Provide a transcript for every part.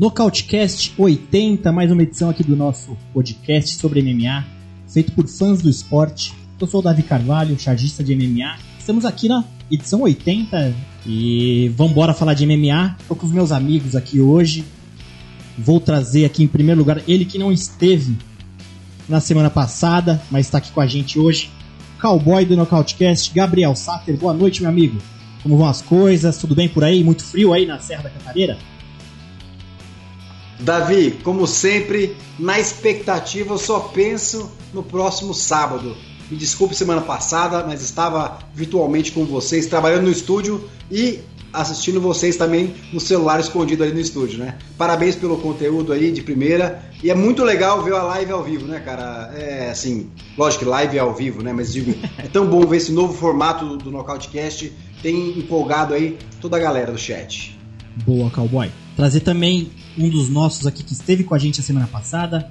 Nocautecast 80, mais uma edição aqui do nosso podcast sobre MMA, feito por fãs do esporte. Eu sou o Davi Carvalho, chargista de MMA. Estamos aqui na edição 80 e vamos embora falar de MMA. Estou com os meus amigos aqui hoje. Vou trazer aqui em primeiro lugar ele que não esteve na semana passada, mas está aqui com a gente hoje. Cowboy do Nocautecast, Gabriel Sater. Boa noite, meu amigo. Como vão as coisas? Tudo bem por aí? Muito frio aí na Serra da Cantareira? Davi, como sempre, na expectativa, eu só penso no próximo sábado. Me desculpe semana passada, mas estava virtualmente com vocês, trabalhando no estúdio e assistindo vocês também no celular escondido ali no estúdio, né? Parabéns pelo conteúdo aí de primeira. E é muito legal ver a live ao vivo, né, cara? É assim, lógico que live é ao vivo, né? Mas digo, é tão bom ver esse novo formato do, Nocautecast. Tem empolgado aí toda a galera do chat. Boa, cowboy. Trazer também um dos nossos aqui que esteve com a gente a semana passada,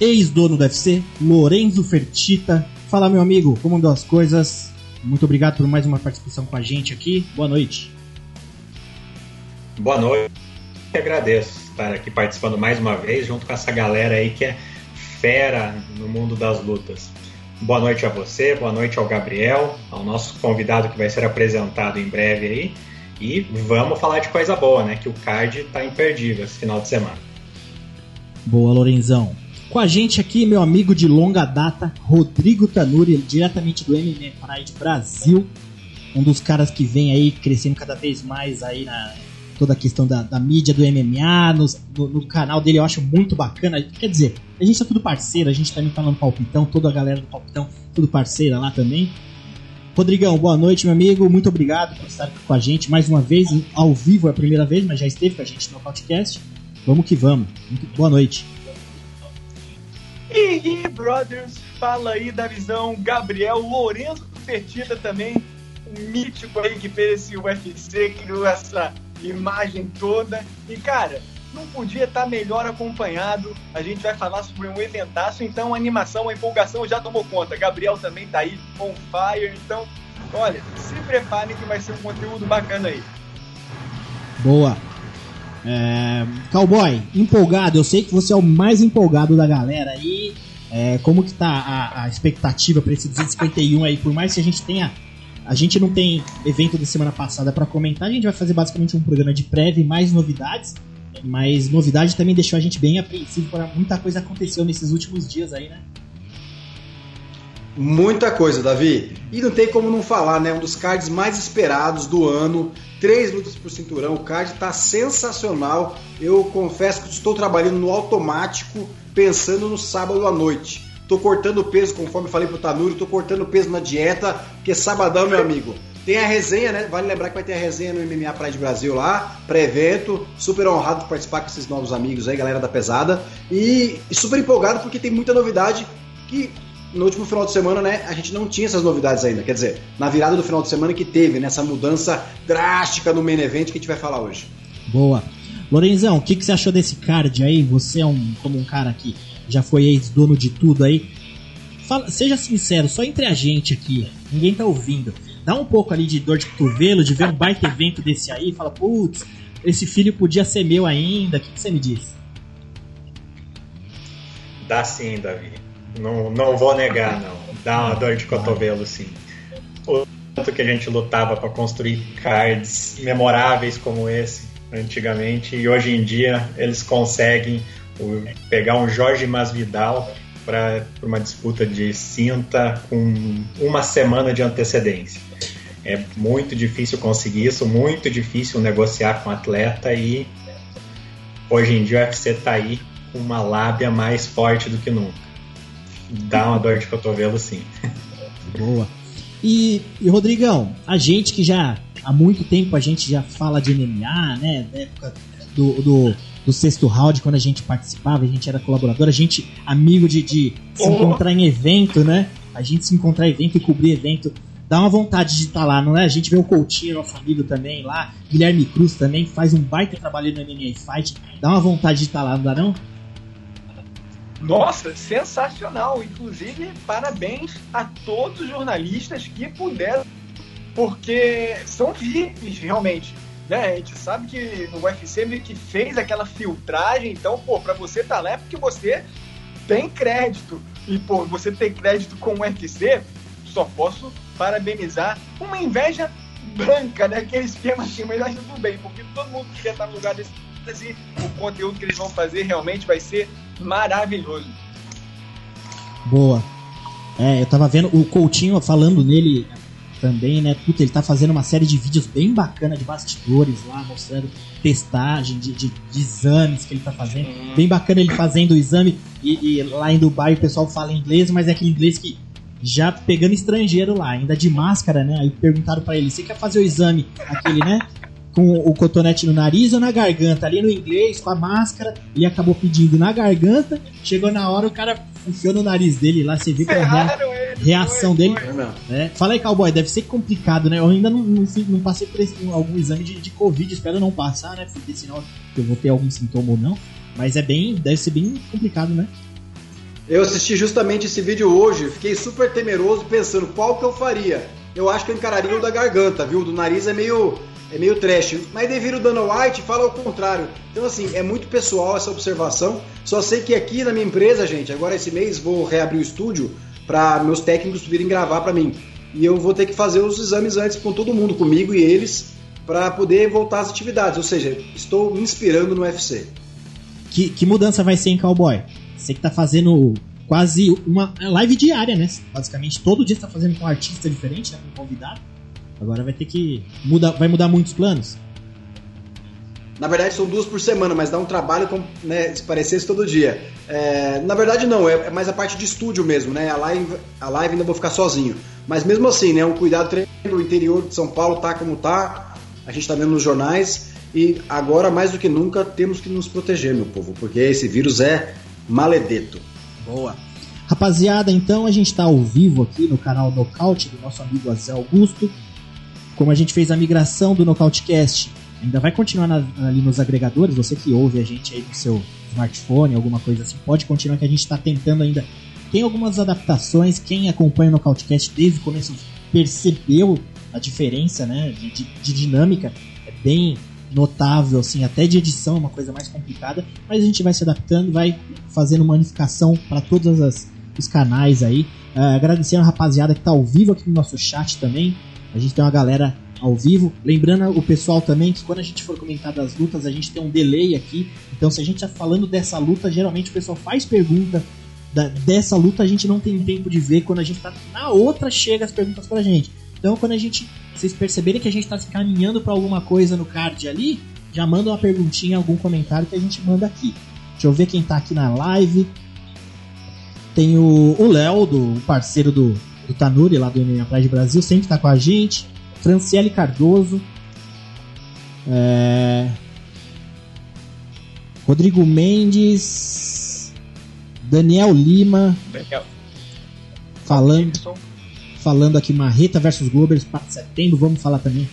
ex-dono do UFC, Lorenzo Fertita. Fala, meu amigo, como andam as coisas? Muito obrigado por mais uma participação com a gente aqui. Boa noite. Boa noite. Eu agradeço estar aqui participando mais uma vez, junto com essa galera aí que é fera no mundo das lutas. Boa noite a você, boa noite ao Gabriel, ao nosso convidado que vai ser apresentado em breve aí. E vamos falar de coisa boa, né? Que o card tá imperdível esse final de semana. Boa, Lorenzão. Com a gente aqui, meu amigo de longa data, Rodrigo Tanuri, diretamente do MMA Pride Brasil. Um dos caras que vem aí crescendo cada vez mais aí na toda a questão da, da mídia do MMA, no, no, canal dele eu acho muito bacana. Quer dizer, a gente é tudo parceiro, a gente também tá no Palpitão, toda a galera do Palpitão, tudo parceira lá também. Rodrigão, boa noite, meu amigo. Muito obrigado por estar com a gente mais uma vez, ao vivo é a primeira vez, mas já esteve com a gente no podcast. Vamos que vamos. Muito boa noite. E aí, brothers, fala aí da visão Gabriel Lourenço Fertita também, um mítico aí que fez esse UFC, criou essa imagem toda. E cara, não podia estar melhor acompanhado. A gente vai falar sobre um eventaço, então a animação, a empolgação já tomou conta. Gabriel também tá aí, on fire. Então, olha, se preparem que vai ser um conteúdo bacana aí. Boa. É, Cowboy, empolgado, eu sei que você é o mais empolgado da galera aí. É, como que tá a, a expectativa para esse 251 aí? Por mais que a gente tenha. A gente não tem evento da semana passada para comentar, a gente vai fazer basicamente um programa de prévia e mais novidades. Mas novidade também deixou a gente bem apreensivo muita coisa aconteceu nesses últimos dias aí, né? Muita coisa, Davi. E não tem como não falar, né? Um dos cards mais esperados do ano. Três lutas por cinturão. O card tá sensacional. Eu confesso que estou trabalhando no automático, pensando no sábado à noite. Tô cortando peso, conforme falei pro Tanuri, tô cortando peso na dieta, porque sabadão, meu amigo, tem a resenha, né? Vale lembrar que vai ter a resenha no MMA Pride Brasil lá, pré-evento. Super honrado de participar com esses novos amigos aí, galera da pesada. E super empolgado porque tem muita novidade que no último final de semana, né, a gente não tinha essas novidades ainda. Quer dizer, na virada do final de semana que teve, nessa né, mudança drástica no main event que a gente vai falar hoje. Boa. Lorenzão, o que, que você achou desse card aí? Você é um, como um cara que já foi ex-dono de tudo aí. Fala, seja sincero, só entre a gente aqui, ninguém tá ouvindo dá um pouco ali de dor de cotovelo, de ver um baita evento desse aí, fala, putz, esse filho podia ser meu ainda, o que, que você me diz? Dá sim, Davi. Não, não vou negar, não. Dá uma dor de cotovelo, sim. O tanto que a gente lutava para construir cards memoráveis como esse antigamente, e hoje em dia eles conseguem pegar um Jorge Masvidal para uma disputa de cinta com uma semana de antecedência. É muito difícil conseguir isso, muito difícil negociar com atleta e hoje em dia o UFC está aí com uma lábia mais forte do que nunca. Dá uma dor de cotovelo sim. Boa. E, e Rodrigão, a gente que já há muito tempo a gente já fala de MMA, né? Da época do, do do sexto round, quando a gente participava, a gente era colaborador, a gente, amigo de, de se encontrar em evento, né? A gente se encontrar em evento e cobrir evento dá uma vontade de estar lá, não é? A gente vê o Coutinho, nosso amigo também lá, Guilherme Cruz também faz um baita trabalho no MMA Fight, dá uma vontade de estar lá, não dá não? Nossa, sensacional! Inclusive, parabéns a todos os jornalistas que puderam, porque são VIPs realmente. Né? A gente sabe que no UFC meio que fez aquela filtragem, então, pô, pra você tá lá é porque você tem crédito. E, pô, você tem crédito com o UFC, só posso parabenizar. Uma inveja branca, né? Aquele esquema assim, mas acho tudo bem, porque todo mundo quer estar no lugar desse e o conteúdo que eles vão fazer realmente vai ser maravilhoso. Boa. É, eu tava vendo o Coutinho falando nele também, né? Puta, ele tá fazendo uma série de vídeos bem bacana de bastidores lá, mostrando testagem de, de, de exames que ele tá fazendo. Uhum. Bem bacana ele fazendo o exame e, e, lá em Dubai o pessoal fala inglês, mas é aquele inglês que já pegando estrangeiro lá, ainda de máscara, né? Aí perguntaram para ele: você quer fazer o exame aquele, né? Com o cotonete no nariz ou na garganta? Ali no inglês, com a máscara, ele acabou pedindo na garganta. Chegou na hora, o cara enfiou no nariz dele lá, você viu que a rea... reação foi, dele. Foi. É. Fala aí, cowboy, deve ser complicado, né? Eu ainda não, não, não passei por esse, algum exame de, de Covid, espero não passar, né? Porque senão eu vou ter algum sintoma ou não. Mas é bem, deve ser bem complicado, né? Eu assisti justamente esse vídeo hoje, fiquei super temeroso pensando qual que eu faria. Eu acho que eu encararia o da garganta, viu? Do nariz é meio é meio trash. Mas devido o Dana White fala o contrário. Então, assim, é muito pessoal essa observação. Só sei que aqui na minha empresa, gente, agora esse mês vou reabrir o estúdio para meus técnicos virem gravar para mim. E eu vou ter que fazer os exames antes com todo mundo, comigo e eles, para poder voltar às atividades. Ou seja, estou me inspirando no UFC. Que, que mudança vai ser em Cowboy? Você que tá fazendo quase uma live diária, né? Basicamente, todo dia você tá fazendo com um artista diferente, né? Com um convidado. Agora vai ter que. Muda, vai mudar muitos planos? Na verdade são duas por semana, mas dá um trabalho como né, se parecesse todo dia. É, na verdade não, é, é, mais a parte de estúdio mesmo, né? A live, a live ainda vou ficar sozinho. Mas mesmo assim, né? Um cuidado tremendo, o interior de São Paulo tá como tá, a gente tá vendo nos jornais. E agora, mais do que nunca, temos que nos proteger, meu povo, porque esse vírus é maledeto. Boa. Rapaziada, então a gente está ao vivo aqui no canal Nocaute do nosso amigo Azé Augusto. Como a gente fez a migração do Nocautecast, ainda vai continuar na, ali nos agregadores. Você que ouve a gente aí no seu smartphone, alguma coisa assim, pode continuar que a gente está tentando ainda. Tem algumas adaptações. Quem acompanha o Nocautecast desde o começo percebeu a diferença né, de, de, dinâmica. É bem notável, assim, até de edição é uma coisa mais complicada, mas a gente vai se adaptando, vai fazendo uma unificação para todos as, os canais aí. Uh, agradecendo a rapaziada que está ao vivo aqui no nosso chat também. A gente tem uma galera ao vivo. Lembrando o pessoal também que quando a gente for comentar das lutas, a gente tem um delay aqui. Então, se a gente está falando dessa luta, geralmente o pessoal faz pergunta da, dessa luta, a gente não tem tempo de ver. Quando a gente está na outra, chega as perguntas pra gente. Então, quando a gente, vocês perceberem que a gente está se caminhando para alguma coisa no card ali, já manda uma perguntinha, algum comentário que a gente manda aqui. Deixa eu ver quem está aqui na live. Tem o Léo, do parceiro do, do Tanuri, lá do MMA Pride Brasil, sempre está com a gente. Franciele Cardoso. É... Rodrigo Mendes. Daniel Lima. Daniel. Falando falando aqui Marreta versus Glober, para setembro, vamos falar também.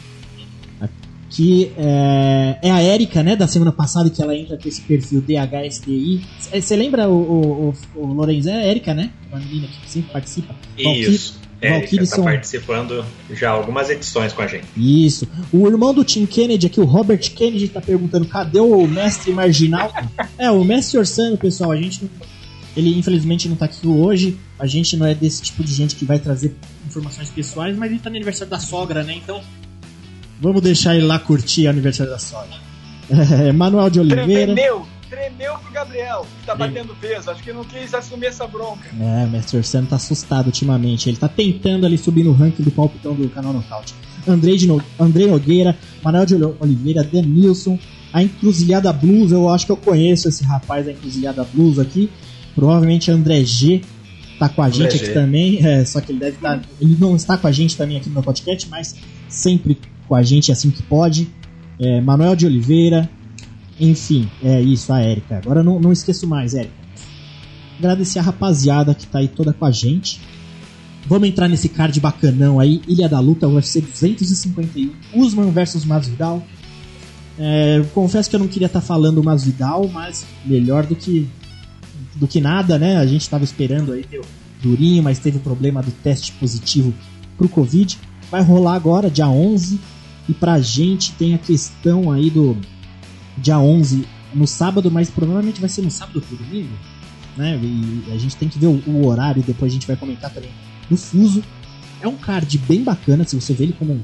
Aqui é, é a Erika, né, da semana passada, que ela entra com esse perfil DHSDI. Você lembra o, o, o, o Lorenzo? É a Erika, né? Uma menina que sempre participa. Isso. Valkyrie está participando já algumas edições com a gente. Isso. O irmão do Tim Kennedy aqui, o Robert Kennedy, está perguntando cadê o mestre marginal? é, o mestre Orsano, pessoal, a gente ele infelizmente não está aqui hoje. A gente não é desse tipo de gente que vai trazer informações pessoais, mas ele tá no aniversário da sogra, né? Então, vamos deixar ele lá curtir o aniversário da sogra. É, Manuel de Oliveira. Tremeu, tremeu pro Gabriel, que tá batendo peso. Acho que não quis assumir essa bronca. É, o Mestre Orsano tá assustado ultimamente. Ele tá tentando ali subir no ranking do palpitão do canal Nocaute. Andrei, de no... Andrei Nogueira, Manuel de Oliveira, Denilson, a Encruzilhada Blues, eu acho que eu conheço esse rapaz da Encruzilhada Blues aqui. Provavelmente André G tá com a gente aqui também, é, só que ele deve estar. Tá, ele não está com a gente também aqui no meu podcast, mas sempre com a gente assim que pode. É, Manuel de Oliveira, enfim, é isso, a Érica. Agora não, não esqueço mais, Érica. Agradecer a rapaziada que tá aí toda com a gente. Vamos entrar nesse card bacanão aí. Ilha da Luta, UFC 251. Usman versus Masvidal. É, confesso que eu não queria estar tá falando Masvidal, mas melhor do que do que nada, né? A gente estava esperando aí o Durinho, mas teve o problema do teste positivo pro Covid. Vai rolar agora, dia 11. E pra gente tem a questão aí do dia 11 no sábado, mas provavelmente vai ser no sábado pro domingo, né? E a gente tem que ver o, o horário, depois a gente vai comentar também no fuso. É um card bem bacana, se você vê ele como um,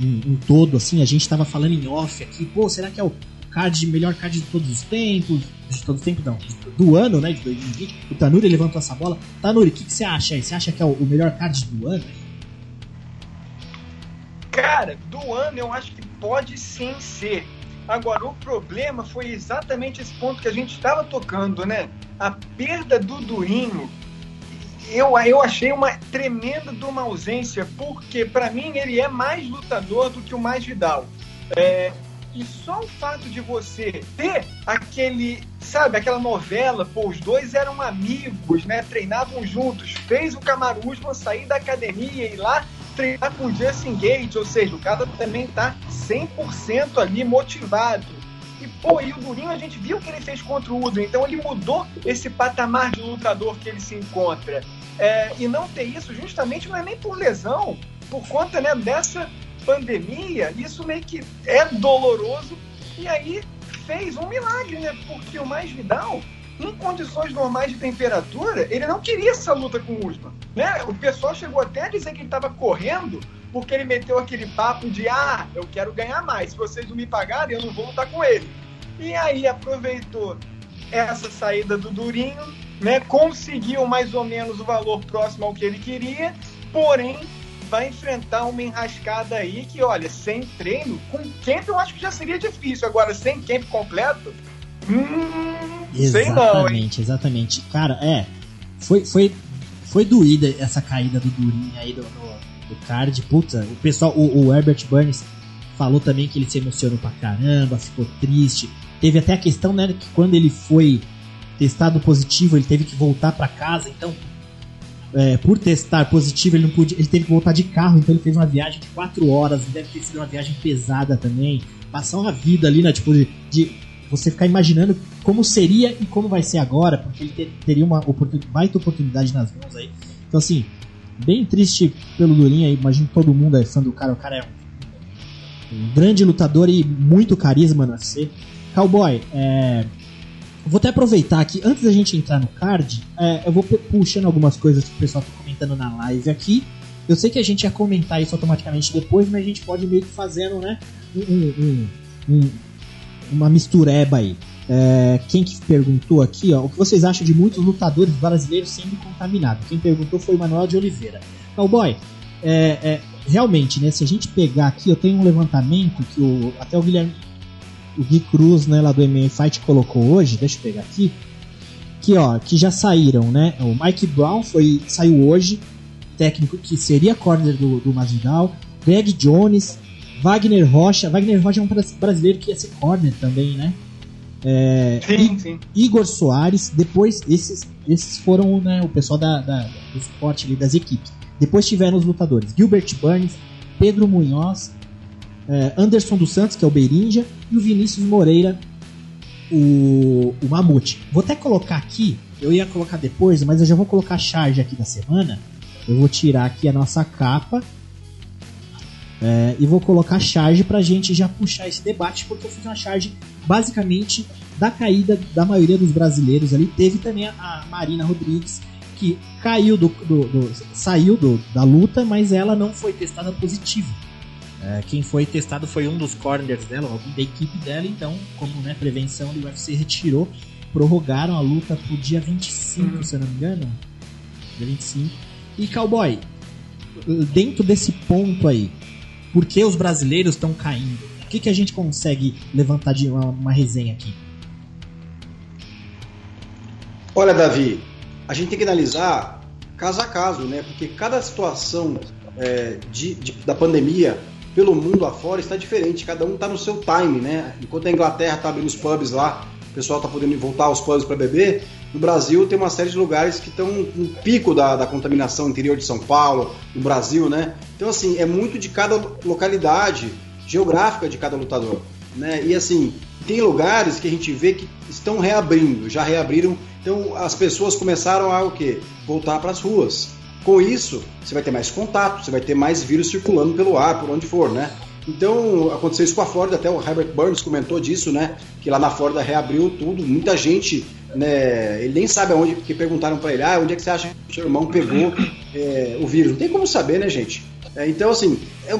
um, um todo, assim, a gente tava falando em off aqui, pô, será que é o card, melhor card de todos os tempos? De todos os tempos, não, do ano, né, de 2020. O Tanuri levantou essa bola. Tanuri, o que, que, você acha aí? Você acha que é o, o melhor card do ano? Cara, do ano eu acho que pode sim ser. Agora, o problema foi exatamente esse ponto que a gente estava tocando, né? A perda do Durinho eu, eu achei uma tremenda de uma ausência, porque para mim ele é mais lutador do que o mais Vidal. É, e só o fato de você ter aquele, sabe, aquela novela, pô, os dois eram amigos, né? Treinavam juntos, fez o Kamaru Usman sair da academia e lá treinar com o Justin Gate, ou seja, o cara também tá 100% ali motivado. E, pô, e o Durinho a gente viu o que ele fez contra o Udo, então ele mudou esse patamar de lutador que ele se encontra. É, e não ter isso justamente não é nem por lesão, por conta né, dessa pandemia, isso meio que é doloroso. E aí fez um milagre, né? Porque o Mais Vidal, em condições normais de temperatura, ele não queria essa luta com o Usman. Né? O pessoal chegou até a dizer que ele estava correndo porque ele meteu aquele papo de ah, eu quero ganhar mais. Se vocês não me pagarem, eu não vou lutar com ele. E aí aproveitou essa saída do Durinho, né? Conseguiu mais ou menos o valor próximo ao que ele queria, porém vai enfrentar uma enrascada aí que, olha, sem treino, com camp eu acho que já seria difícil. Agora, sem camp completo, hum, exatamente, não? Exatamente, Cara, é, foi, foi, foi doída essa caída do Durinho aí do, do, do card. Puta, o pessoal, o, o Herbert Burns falou também que ele se emocionou pra caramba, ficou triste. Teve até a questão, né, que quando ele foi testado positivo, ele teve que voltar para casa, então é, por testar positivo, ele não podia, ele teve que voltar de carro, então ele fez uma viagem de 4 horas, deve ter sido uma viagem pesada também. Passar uma vida ali, né, tipo, de, de você ficar imaginando como seria e como vai ser agora, porque ele ter, teria uma oportunidade, baita oportunidade nas mãos aí. Então, assim, bem triste pelo Durinho aí, imagino que todo mundo é fã do cara, o cara é um, um grande lutador e muito carisma na C. Cowboy, é, vou até aproveitar aqui, antes da gente entrar no card, é, eu vou puxando algumas coisas que o pessoal está comentando na live aqui. Eu sei que a gente ia comentar isso automaticamente depois, mas a gente pode meio que fazendo, né, um, um, um, uma mistureba aí. É, quem que perguntou aqui, ó, o que vocês acham de muitos lutadores brasileiros sendo contaminados? Quem perguntou foi o Manuel de Oliveira. Cowboy, é, é, realmente, né, se a gente pegar aqui, eu tenho um levantamento que o, até o Guilherme o Gui Cruz, né, lá do MMA Fight colocou hoje, deixa eu pegar aqui, que ó, que já saíram, né? O Mike Brown foi saiu hoje, técnico que seria corner do, do Masvidal, Greg Jones, Wagner Rocha, Wagner Rocha é um brasileiro que ia ser corner também, né? É, sim, sim. Igor Soares, depois esses, esses foram né, o pessoal da, da, do esporte ali, das equipes. Depois tiveram os lutadores Gilbert Burns, Pedro Munhoz, é, Anderson dos Santos, que é o Beirinja, e o Vinícius Moreira, o, o Mamute. Vou até colocar aqui, eu ia colocar depois, mas eu já vou colocar a charge aqui da semana. Eu vou tirar aqui a nossa capa é, e vou colocar a charge pra gente já puxar esse debate, porque eu fiz uma charge basicamente da caída da maioria dos brasileiros ali. Teve também a, a Marina Rodrigues, que caiu do, do, do saiu do, da luta, mas ela não foi testada positiva. É, quem foi testado foi um dos corners dela, alguém da equipe dela, então, como né, prevenção, o UFC retirou, prorrogaram a luta pro dia 25, uhum. se eu não me engano. Dia 25. E Cowboy, dentro desse ponto aí, por que os brasileiros estão caindo? O que, que a gente consegue levantar de uma, uma resenha aqui? Olha, Davi, a gente tem que analisar caso a caso, né? Porque cada situação é, de, de, da pandemia pelo mundo afora está diferente, cada um está no seu time, né? Enquanto a Inglaterra está abrindo os pubs lá, o pessoal está podendo voltar aos pubs para beber, no Brasil tem uma série de lugares que estão no pico da, da contaminação interior de São Paulo, no Brasil, né? Então, assim, é muito de cada localidade geográfica de cada lutador, né? E, assim, tem lugares que a gente vê que estão reabrindo, já reabriram, então as pessoas começaram a o quê? Voltar para as ruas. Com isso, você vai ter mais contato, você vai ter mais vírus circulando pelo ar, por onde for, né? Então, aconteceu isso com a Flórida, até o Herbert Burns comentou disso, né? Que lá na Flórida reabriu tudo, muita gente, né? Ele nem sabe aonde, porque perguntaram para ele, ah, onde é que você acha que seu irmão pegou é, o vírus? Não tem como saber, né, gente? É, então, assim, é,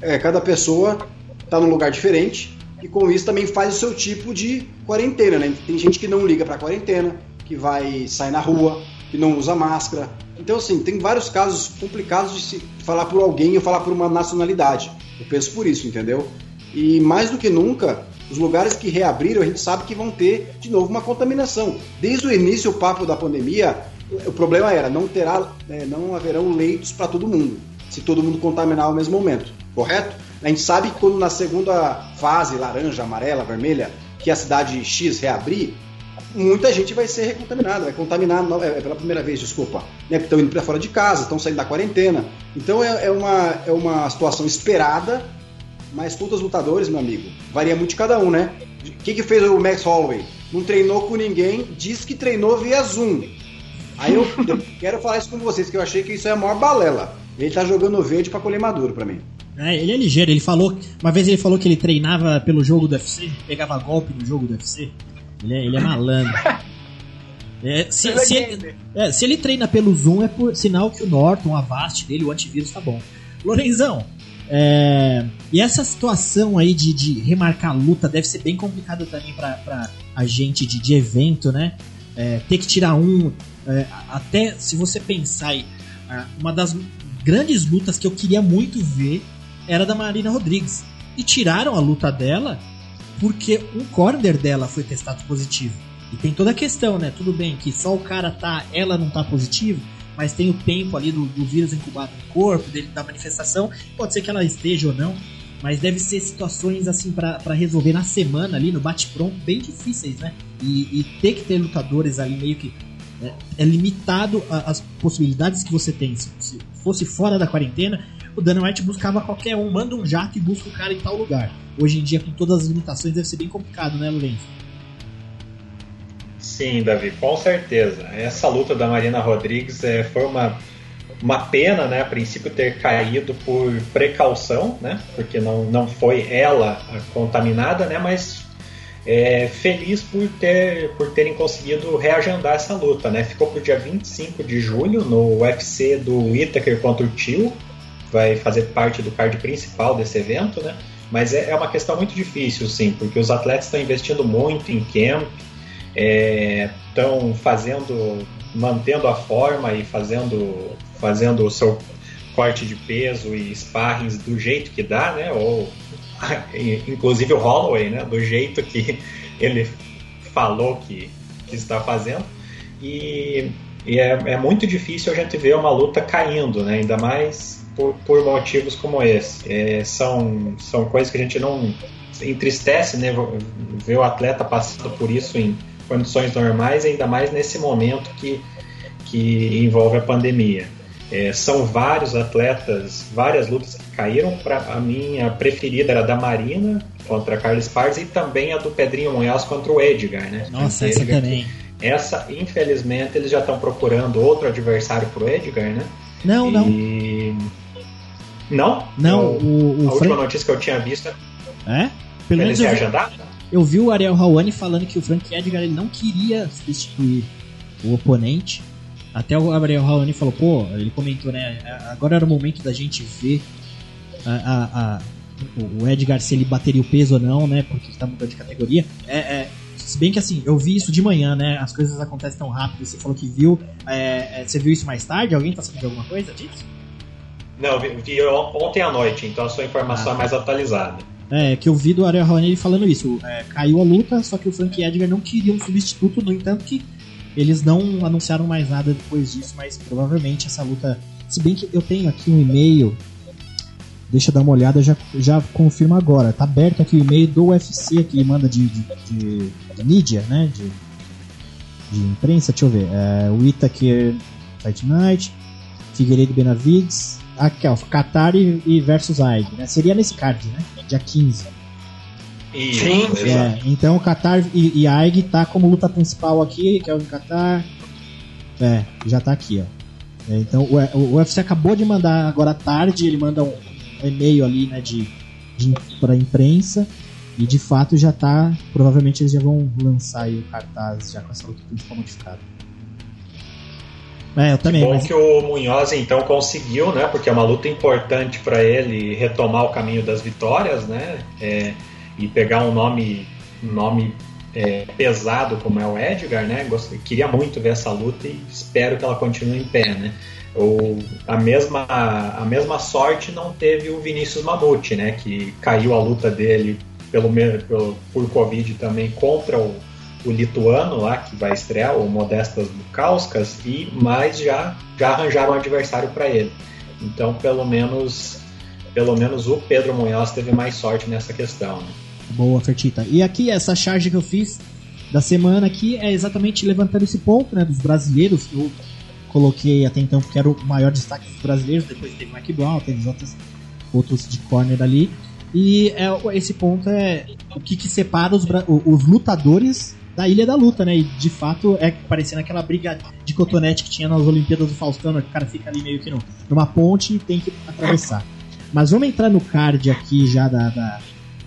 é, cada pessoa está num lugar diferente e com isso também faz o seu tipo de quarentena, né? Tem gente que não liga para quarentena, que vai sair na rua, que não usa máscara. Então, assim, tem vários casos complicados de se falar por alguém ou falar por uma nacionalidade. Eu penso por isso, entendeu? E mais do que nunca, os lugares que reabriram, a gente sabe que vão ter de novo uma contaminação. Desde o início, o papo da pandemia, o problema era não terá, é, não haverão leitos para todo mundo, se todo mundo contaminar ao mesmo momento, correto? A gente sabe que quando na segunda fase, laranja, amarela, vermelha, que a cidade X reabrir, muita gente vai ser recontaminada, vai contaminar é, é, pela primeira vez, desculpa, né? Estão indo para fora de casa, estão saindo da quarentena. Então é, é, uma, é uma situação esperada, mas quantos lutadores, meu amigo? Varia muito de cada um, né? O que, que fez o Max Holloway? Não treinou com ninguém, disse que treinou via Zoom. Aí eu, eu quero falar isso com vocês, que eu achei que isso é a maior balela. Ele tá jogando verde para colher maduro para mim. É, ele é ligeiro, ele falou. Uma vez ele falou que ele treinava pelo jogo do UFC, pegava golpe no jogo do UFC. Ele é, ele é malandro. É, se, se, ele, é, se, ele, treina pelo Zoom, é por sinal que o Norton, a Avast dele, o antivírus tá bom. Lorenzão, é, e essa situação aí de, de, remarcar a luta deve ser bem complicada também para a gente de, de, evento, né? É, ter que tirar um. É, até se você pensar aí, uma das grandes lutas que eu queria muito ver era da Marina Rodrigues. E tiraram a luta dela porque um corner dela foi testado positivo. E tem toda a questão, né? Tudo bem que só o cara tá, ela não tá positivo, mas tem o tempo ali do, do vírus incubado no corpo, dele da manifestação. Pode ser que ela esteja ou não, mas deve ser situações assim para resolver na semana ali no bate-pronto bem difíceis, né? E, e, ter que ter lutadores ali meio que é, é limitado as possibilidades que você tem. Se, se fosse fora da quarentena, o Dana White buscava qualquer um, manda um jato e busca o cara em tal lugar. Hoje em dia, com todas as limitações, deve ser bem complicado, né, Lourenço? Sim, Davi, com certeza. Essa luta da Marina Rodrigues é, foi uma, uma pena, né, a princípio ter caído por precaução, né, porque não, não foi ela contaminada, né, mas é, feliz por, ter, por terem conseguido reagendar essa luta, né, ficou para o dia 25 de julho no UFC do Whittaker contra o Tio, vai fazer parte do card principal desse evento, né? Mas é, é uma questão muito difícil, sim, porque os atletas estão investindo muito em camp, estão é, fazendo, mantendo a forma e fazendo, fazendo o seu corte de peso e sparrings do jeito que dá, né? Ou inclusive o Holloway, né? Do jeito que ele falou que, que está fazendo. E, e é, é, muito difícil a gente ver uma luta caindo, né? Ainda mais por, por motivos como esse. É, são, são coisas que a gente não entristece, né? Ver o atleta passando por isso em condições normais, ainda mais nesse momento que, que envolve a pandemia. É, são vários atletas, várias lutas que caíram. Para a minha preferida era a da Marina contra a Carlos Pars e também a do Pedrinho Munhoz contra o Edgar, né? Nossa, essa Edgar, também. Essa, infelizmente, eles já estão procurando outro adversário pro Edgar, né? Não, e... não. Não? Não, o, o, A Frank... última notícia que eu tinha visto é. Pelo menos eu vi, eu vi o Ariel Hawani falando que o Frank Edgar ele não queria substituir o oponente. Até o Ariel Hawani falou, pô, ele comentou, né? Agora era o momento da gente ver a, a, a, o Edgar se ele bateria o peso ou não, né? Porque está mudando de categoria. É, é, se bem que assim, eu vi isso de manhã, né? As coisas acontecem tão rápido. Você falou que viu. É, é você viu isso mais tarde? Alguém tá sabendo de alguma coisa disso? Não, vi, vi ontem à noite, então a sua informação ah, é mais atualizada. É, que eu vi do Ariel Raoni falando isso. É, caiu a luta, só que o Frank Edgar não queria um substituto, no entanto que eles não anunciaram mais nada depois disso, mas provavelmente essa luta. Se bem que eu tenho aqui um e-mail. Deixa eu dar uma olhada, já, já confirma agora. Tá aberto aqui o e-mail do UFC que manda de, de, de, de mídia, né? De, de imprensa, deixa eu ver. É, o Itaker Fight Night, Figueiredo Benavides, aqui ó, Qatar e, e versus AIG, né? Seria nesse card, né? Dia 15. Isso, Sim. É, então o Qatar e, e AIG tá como luta principal aqui, que é o Qatar. É, já tá aqui, ó. É, então o, o UFC acabou de mandar agora à tarde, ele manda um, um e-mail ali, né, de, de pra imprensa. E de fato já tá. Provavelmente eles já vão lançar aí o cartaz já com essa luta principal modificada. É, eu também, Bom mas que o Munhoz então conseguiu, né? Porque é uma luta importante para ele retomar o caminho das vitórias, né? É, e pegar um nome, um nome é, pesado como é o Edgar, né? Gost- queria muito ver essa luta e espero que ela continue em pé, né? O, a, mesma, a mesma sorte não teve o Vinícius Mamute, né? Que caiu a luta dele pelo, pelo, por Covid também contra o, o lituano lá, que vai estrear, o Modestas Bukauskas, e mais já, já arranjaram um adversário para ele. Então, pelo menos, pelo menos o Pedro Munhoz teve mais sorte nessa questão. Né? Boa, Fertita. E aqui, essa charge que eu fiz da semana aqui é exatamente levantando esse ponto, né, dos brasileiros. Eu coloquei até então porque era o maior destaque dos brasileiros, depois teve Mike Brown, teve os outros, outros de corner ali. E é, esse ponto é o que, que separa os, os lutadores da Ilha da Luta, né? E de fato é parecendo aquela briga de cotonete que tinha nas Olimpíadas do Faustão, né, que o cara fica ali meio que no, numa ponte e tem que atravessar. Mas vamos entrar no card aqui já da, da,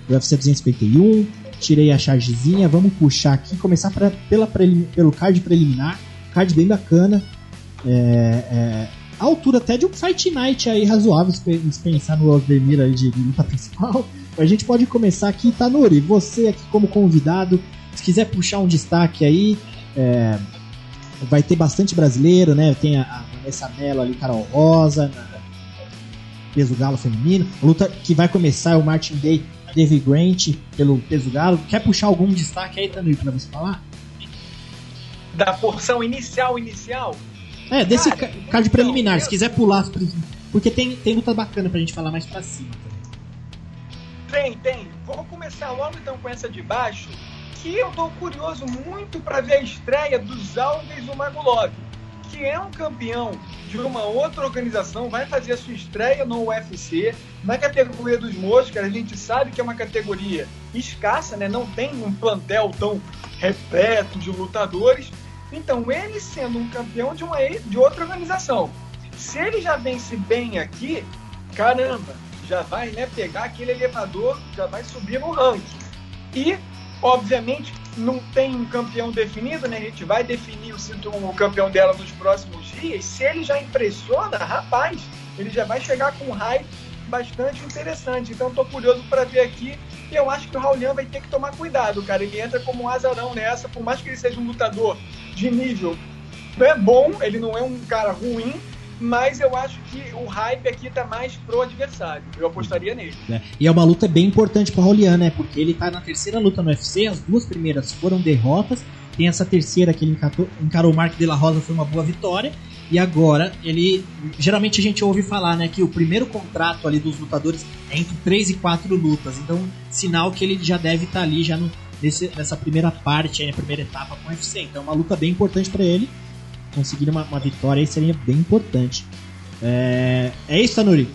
do UFC 251. Tirei a chargezinha, vamos puxar aqui, começar pra, pela pelo card preliminar. Card bem bacana. É, é, a altura até de um Fight Night aí razoável, se pe- se pensar no Aldemir aí de luta principal. A gente pode começar aqui, Tanuri, você aqui como convidado, se quiser puxar um destaque aí, é, vai ter bastante brasileiro, né? Tem a, a Vanessa Mello ali, Carol Rosa, na, peso galo feminino. A luta que vai começar é o Martin Day, David Grant pelo peso galo. Quer puxar algum destaque aí, Tanuri, pra você falar? Da porção inicial, inicial, É, desse Cara, ca- card então, preliminar, se quiser pular, porque tem, tem luta bacana pra gente falar mais pra cima. Tem, tem. Vou começar logo então com essa de baixo, que eu tô curioso muito para ver a estreia dos Alves do Magulov, que é um campeão de uma outra organização, vai fazer a sua estreia no UFC, na categoria dos moscas, a gente sabe que é uma categoria escassa, né? Não tem um plantel tão repleto de lutadores. Então, ele sendo um campeão de uma de outra organização, se ele já vence bem aqui, caramba, já vai né, pegar aquele elevador, já vai subir no ranking. E, obviamente, não tem um campeão definido, né? A gente vai definir o, campeão dela nos próximos dias. Se ele já impressiona, rapaz, ele já vai chegar com um hype bastante interessante. Então, estou curioso para ver aqui. E eu acho que o Raulian vai ter que tomar cuidado, cara. Ele entra como um azarão nessa, por mais que ele seja um lutador de nível é bom, ele não é um cara ruim, mas eu acho que o hype aqui tá mais pro adversário. Eu apostaria nele. né? E é uma luta bem importante pro Raulian, né? Porque ele tá na terceira luta no UFC, as duas primeiras foram derrotas, tem essa terceira que ele encarou o Mark de la Rosa, foi uma boa vitória. E agora ele. Geralmente a gente ouve falar, né, que o primeiro contrato ali dos lutadores é entre 3 e 4 lutas. Então, sinal que ele já deve estar ali já no, nesse, nessa primeira parte, aí, na primeira etapa com o UFC. Então é uma luta bem importante para ele. Conseguir uma, uma vitória aí seria bem importante. É, é isso, Tanuri?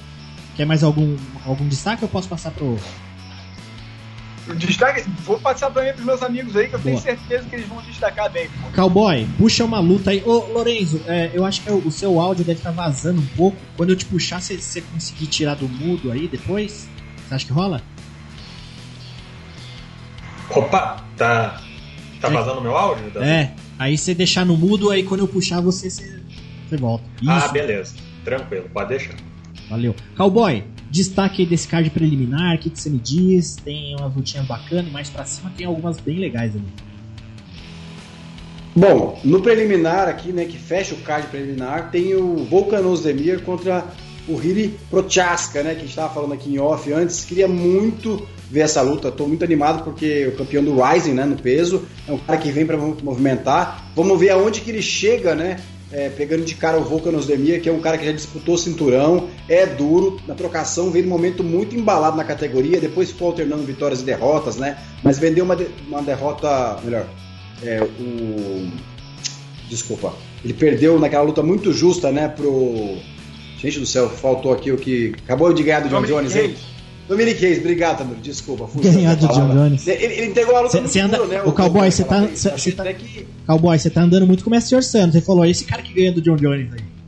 Quer mais algum, algum destaque ou eu posso passar pro. O destaque, vou passar também pros meus amigos aí, que eu tenho Boa. certeza que eles vão destacar bem. Cowboy, puxa uma luta aí. Ô, Lorenzo, é, eu acho que o seu áudio deve estar vazando um pouco. Quando eu te puxar, você você conseguir tirar do mudo aí depois? Você acha que rola? Opa, tá, tá É. vazando meu áudio? Davi? É. Aí você deixar no mudo, aí quando eu puxar você, você, você volta. Isso. Ah, beleza. Tranquilo, pode deixar. Valeu. Cowboy, destaque aí desse card preliminar, o que, que você me diz? Tem umas lutinhas bacanas, mais pra cima tem algumas bem legais ali. Bom, no preliminar aqui, né, que fecha o card preliminar, tem o Volkan Ozdemir contra o Hiri Prochaska, né, que a gente estava falando aqui em off antes. Queria muito ver essa luta, estou muito animado porque o campeão do Rising, né, no peso, é um cara que vem para movimentar. Vamos ver aonde que ele chega, né, é, pegando de cara o Volkan Ozdemir, que é um cara que já disputou o cinturão, é duro, na trocação veio num momento muito embalado na categoria, depois ficou alternando vitórias e derrotas, né, mas vendeu uma, de- uma derrota, melhor, é, o Desculpa. Ele perdeu naquela luta muito justa, né, pro. Gente do céu, faltou aqui o que. Acabou de ganhar do John Jones aí. Dominic Reis, obrigado, Tanuri. Desculpa. Ganhar do John Jones. Ele, ele entregou a luta cê, anda, né? O Cowboy, você tá. Cê, cê tá que... Cowboy, você tá andando muito com o Mestre Santos. Você falou, esse cara que ganha do John Jones aí.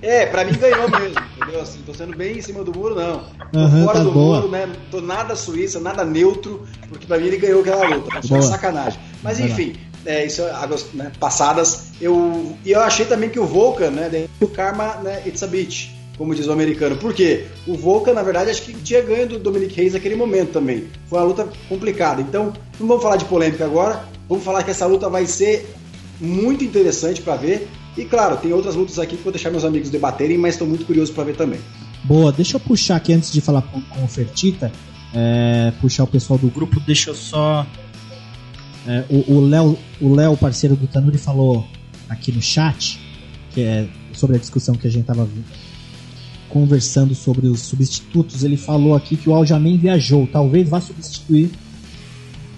É, pra mim ganhou mesmo, entendeu? Assim, tô sendo bem em cima do muro, não. Tô Uhum, fora tá do boa. muro, né? Tô nada suíça, nada neutro, porque pra mim ele ganhou aquela luta. Boa. de sacanagem. Mas enfim, é, isso é águas né, passadas. Eu, e eu achei também que o Volcan, né? O Karma, né? It's a bitch, como diz o americano. Por quê? O Volcan, na verdade, acho que tinha ganho do Dominic Reis naquele momento também. Foi uma luta complicada. Então, não vamos falar de polêmica agora. Vamos falar que essa luta vai ser muito interessante pra ver. E claro, tem outras lutas aqui que vou deixar meus amigos debaterem, mas estou muito curioso pra ver também. Boa, deixa eu puxar aqui antes de falar com, o Fertita. é, puxar o pessoal do grupo, deixa eu só. é, o Léo, o Léo, parceiro do Tanuri, falou aqui no chat que é sobre a discussão que a gente tava conversando sobre os substitutos. Ele falou aqui que o Aljamain viajou, talvez vá substituir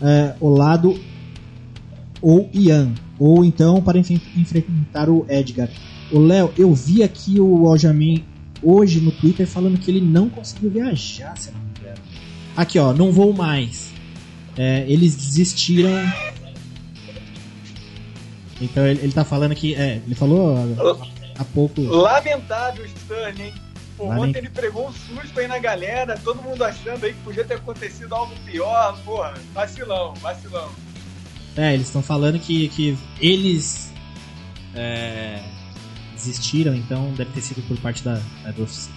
é, o lado ou Ian, ou então para enf- enfrentar o Edgar. O Léo, eu vi aqui o Aljamain hoje no Twitter falando que ele não conseguiu viajar, se não me engano. Aqui, ó, não vou mais. É, eles desistiram. Então ele, ele tá falando que. É, ele falou há, há pouco. Lamentável o Stern, hein? Pô, ontem ele pregou um susto aí na galera, todo mundo achando aí que podia ter acontecido algo pior. Porra, vacilão, vacilão. É, eles estão falando que, que eles é, desistiram, então deve ter sido por parte da, da UFC.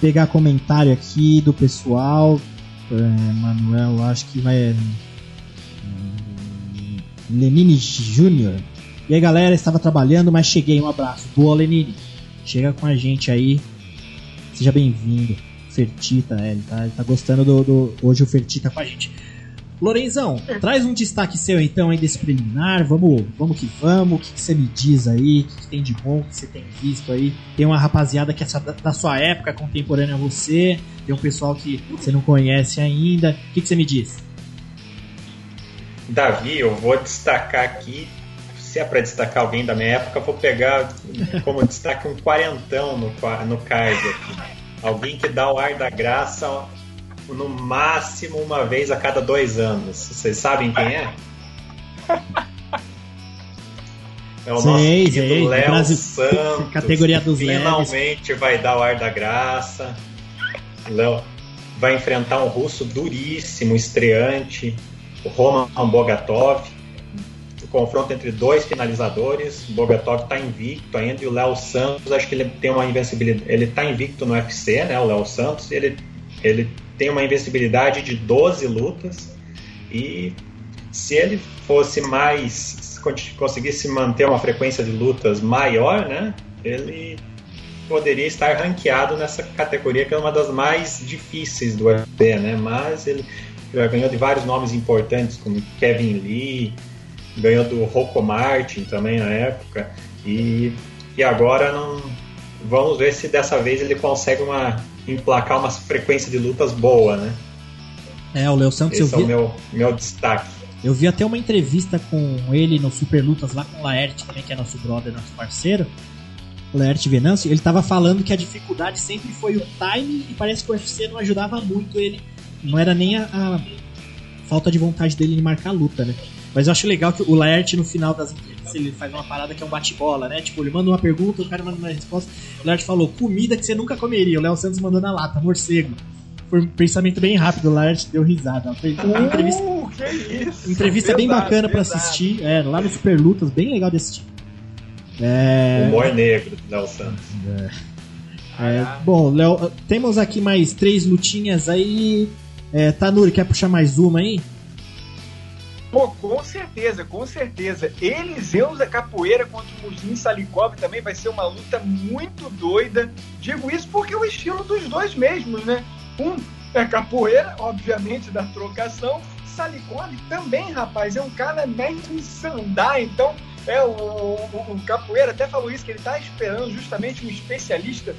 Pegar comentário aqui do pessoal. É, Manuel, acho que vai. hum, Lenine Júnior. E aí galera, estava trabalhando, mas cheguei. Um abraço. Boa, Lenine. Chega com a gente aí. Seja bem-vindo. Fertita, é, ele tá, ele tá gostando do, do- Hoje o Fertita com a gente. Lorenzão, traz um destaque seu então aí desse preliminar. Vamos, vamos que vamos. O que, que você me diz aí? O que, que tem de bom que você tem visto aí? Tem uma rapaziada que é da sua época, contemporânea a você. Tem um pessoal que você não conhece ainda. O que, que você me diz? Davi, eu vou destacar aqui. Se é para destacar alguém da minha época, vou pegar como destaque um quarentão no, no card aqui. Alguém que dá o ar da graça no máximo uma vez a cada dois anos. Vocês sabem quem é? É o nosso querido Léo Brasil- Santos. categoria dos leves. Finalmente vai dar o ar da graça. Léo vai enfrentar um russo duríssimo, estreante, o Roman Bogatov. Confronto entre dois finalizadores. Bogatov está invicto ainda e o Léo Santos, acho que ele tem uma invencibilidade. Ele está invicto no UFC, né? O Léo Santos. Ele, ele tem uma invencibilidade de 12 lutas. E se ele fosse mais. se con- conseguisse manter uma frequência de lutas maior, né? Ele poderia estar ranqueado nessa categoria que é uma das mais difíceis do UFC, né? Mas ele já ganhou de vários nomes importantes, como Kevin Lee, ganhou do Rocco Martin também na época, e, e agora não. Vamos ver se dessa vez ele consegue uma, emplacar uma frequência de lutas boa, né? É, o Léo Santos, Esse é eu o vi, meu, meu destaque. eu vi até uma entrevista com ele no Super Lutas lá com o Laerte também, que é nosso brother, nosso parceiro. O Laerte Venâncio, ele tava falando que a dificuldade sempre foi o time e parece que o UFC não ajudava muito ele. Não era nem a, a falta de vontade dele em marcar a luta, né? Mas eu acho legal que o Laerte, no final das entrevistas, ele faz uma parada que é um bate-bola, né? Tipo, ele manda uma pergunta, o cara manda uma resposta. O Laerte falou, comida que você nunca comeria. O Léo Santos mandou na lata, morcego. Foi um pensamento bem rápido, o Laerte deu risada. Foi uma entrevista, Uh, que isso! entrevista bem Pesado, bacana pra pesado. assistir. É, lá no Super Lutas, bem legal de assistir. É, Humor negro do Léo Santos. é, bom, Léo, temos aqui mais três lutinhas aí. É, Tanuri, quer puxar mais uma aí? Pô, com certeza, com certeza. Eliseu da Capoeira contra o Muzin Salikov também vai ser uma luta muito doida. Digo isso porque é o estilo dos dois mesmos, né? Um é capoeira, obviamente, da trocação. Salikov também, rapaz, é um cara em sandar, então é o, o, o Capoeira até falou isso, que ele tá esperando justamente um especialista,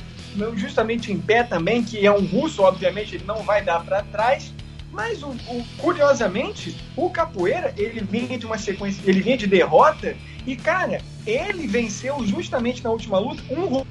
justamente em pé também, que é um russo, obviamente, ele não vai dar para trás. Mas, o, o, curiosamente, o Capoeira, ele vinha de uma sequência, ele vinha de derrota, e, cara, ele venceu justamente na última luta um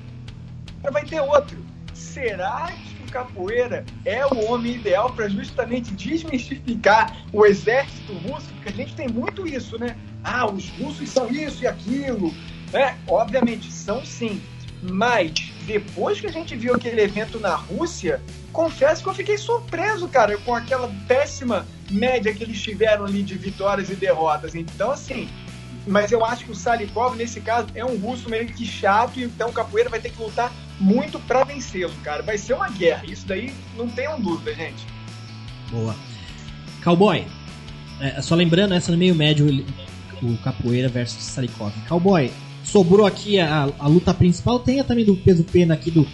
vai ter outro. Será que o Capoeira é o homem ideal para justamente desmistificar o exército russo? Porque a gente tem muito isso, né? Ah, os russos são isso e aquilo. É, obviamente, são sim. Mas depois que a gente viu aquele evento na Rússia, confesso que eu fiquei surpreso, cara, com aquela péssima média que eles tiveram ali de vitórias e derrotas. Então, assim, mas eu acho que o Salikov, nesse caso, é um russo meio que chato, então o Capoeira vai ter que lutar muito para vencê-lo, cara. Vai ser uma guerra, isso daí não tenham dúvida, gente. Boa. Cowboy, é, só lembrando, essa no meio médio, o Capoeira versus Salikov. Cowboy, sobrou aqui a, a luta principal, tem a também do peso pena aqui do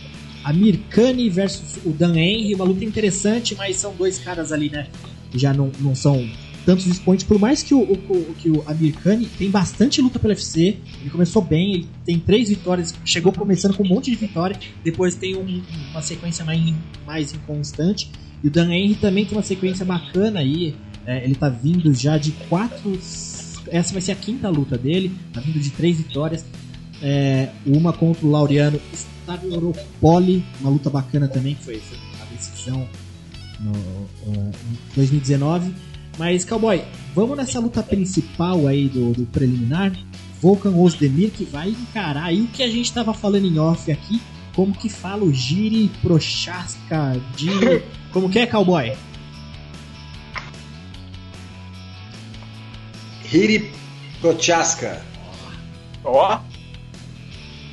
Amir Khan versus o Dan Henry, uma luta interessante, mas são dois caras ali, né? Já não, não são tantos expoentes, por mais que o, o, que o Amir Khan tem bastante luta pelo UFC, ele começou bem, ele tem três vitórias, chegou começando com um monte de vitória, depois tem um, uma sequência mais, mais inconstante, e o Dan Henry também tem uma sequência bacana aí, é, ele tá vindo já de quatro. Essa vai ser a quinta luta dele, tá vindo de três vitórias. É, uma contra o Laureano Stavropoli, uma luta bacana também, que foi, foi a decisão no, uh, em 2019. Mas, Cowboy, vamos nessa luta principal aí do, do preliminar. Volkan Ozdemir que vai encarar aí o que a gente estava falando em off aqui, como que fala o Giri Prochaska de... como que é, Cowboy? Giri Prochaska. Ó. Oh.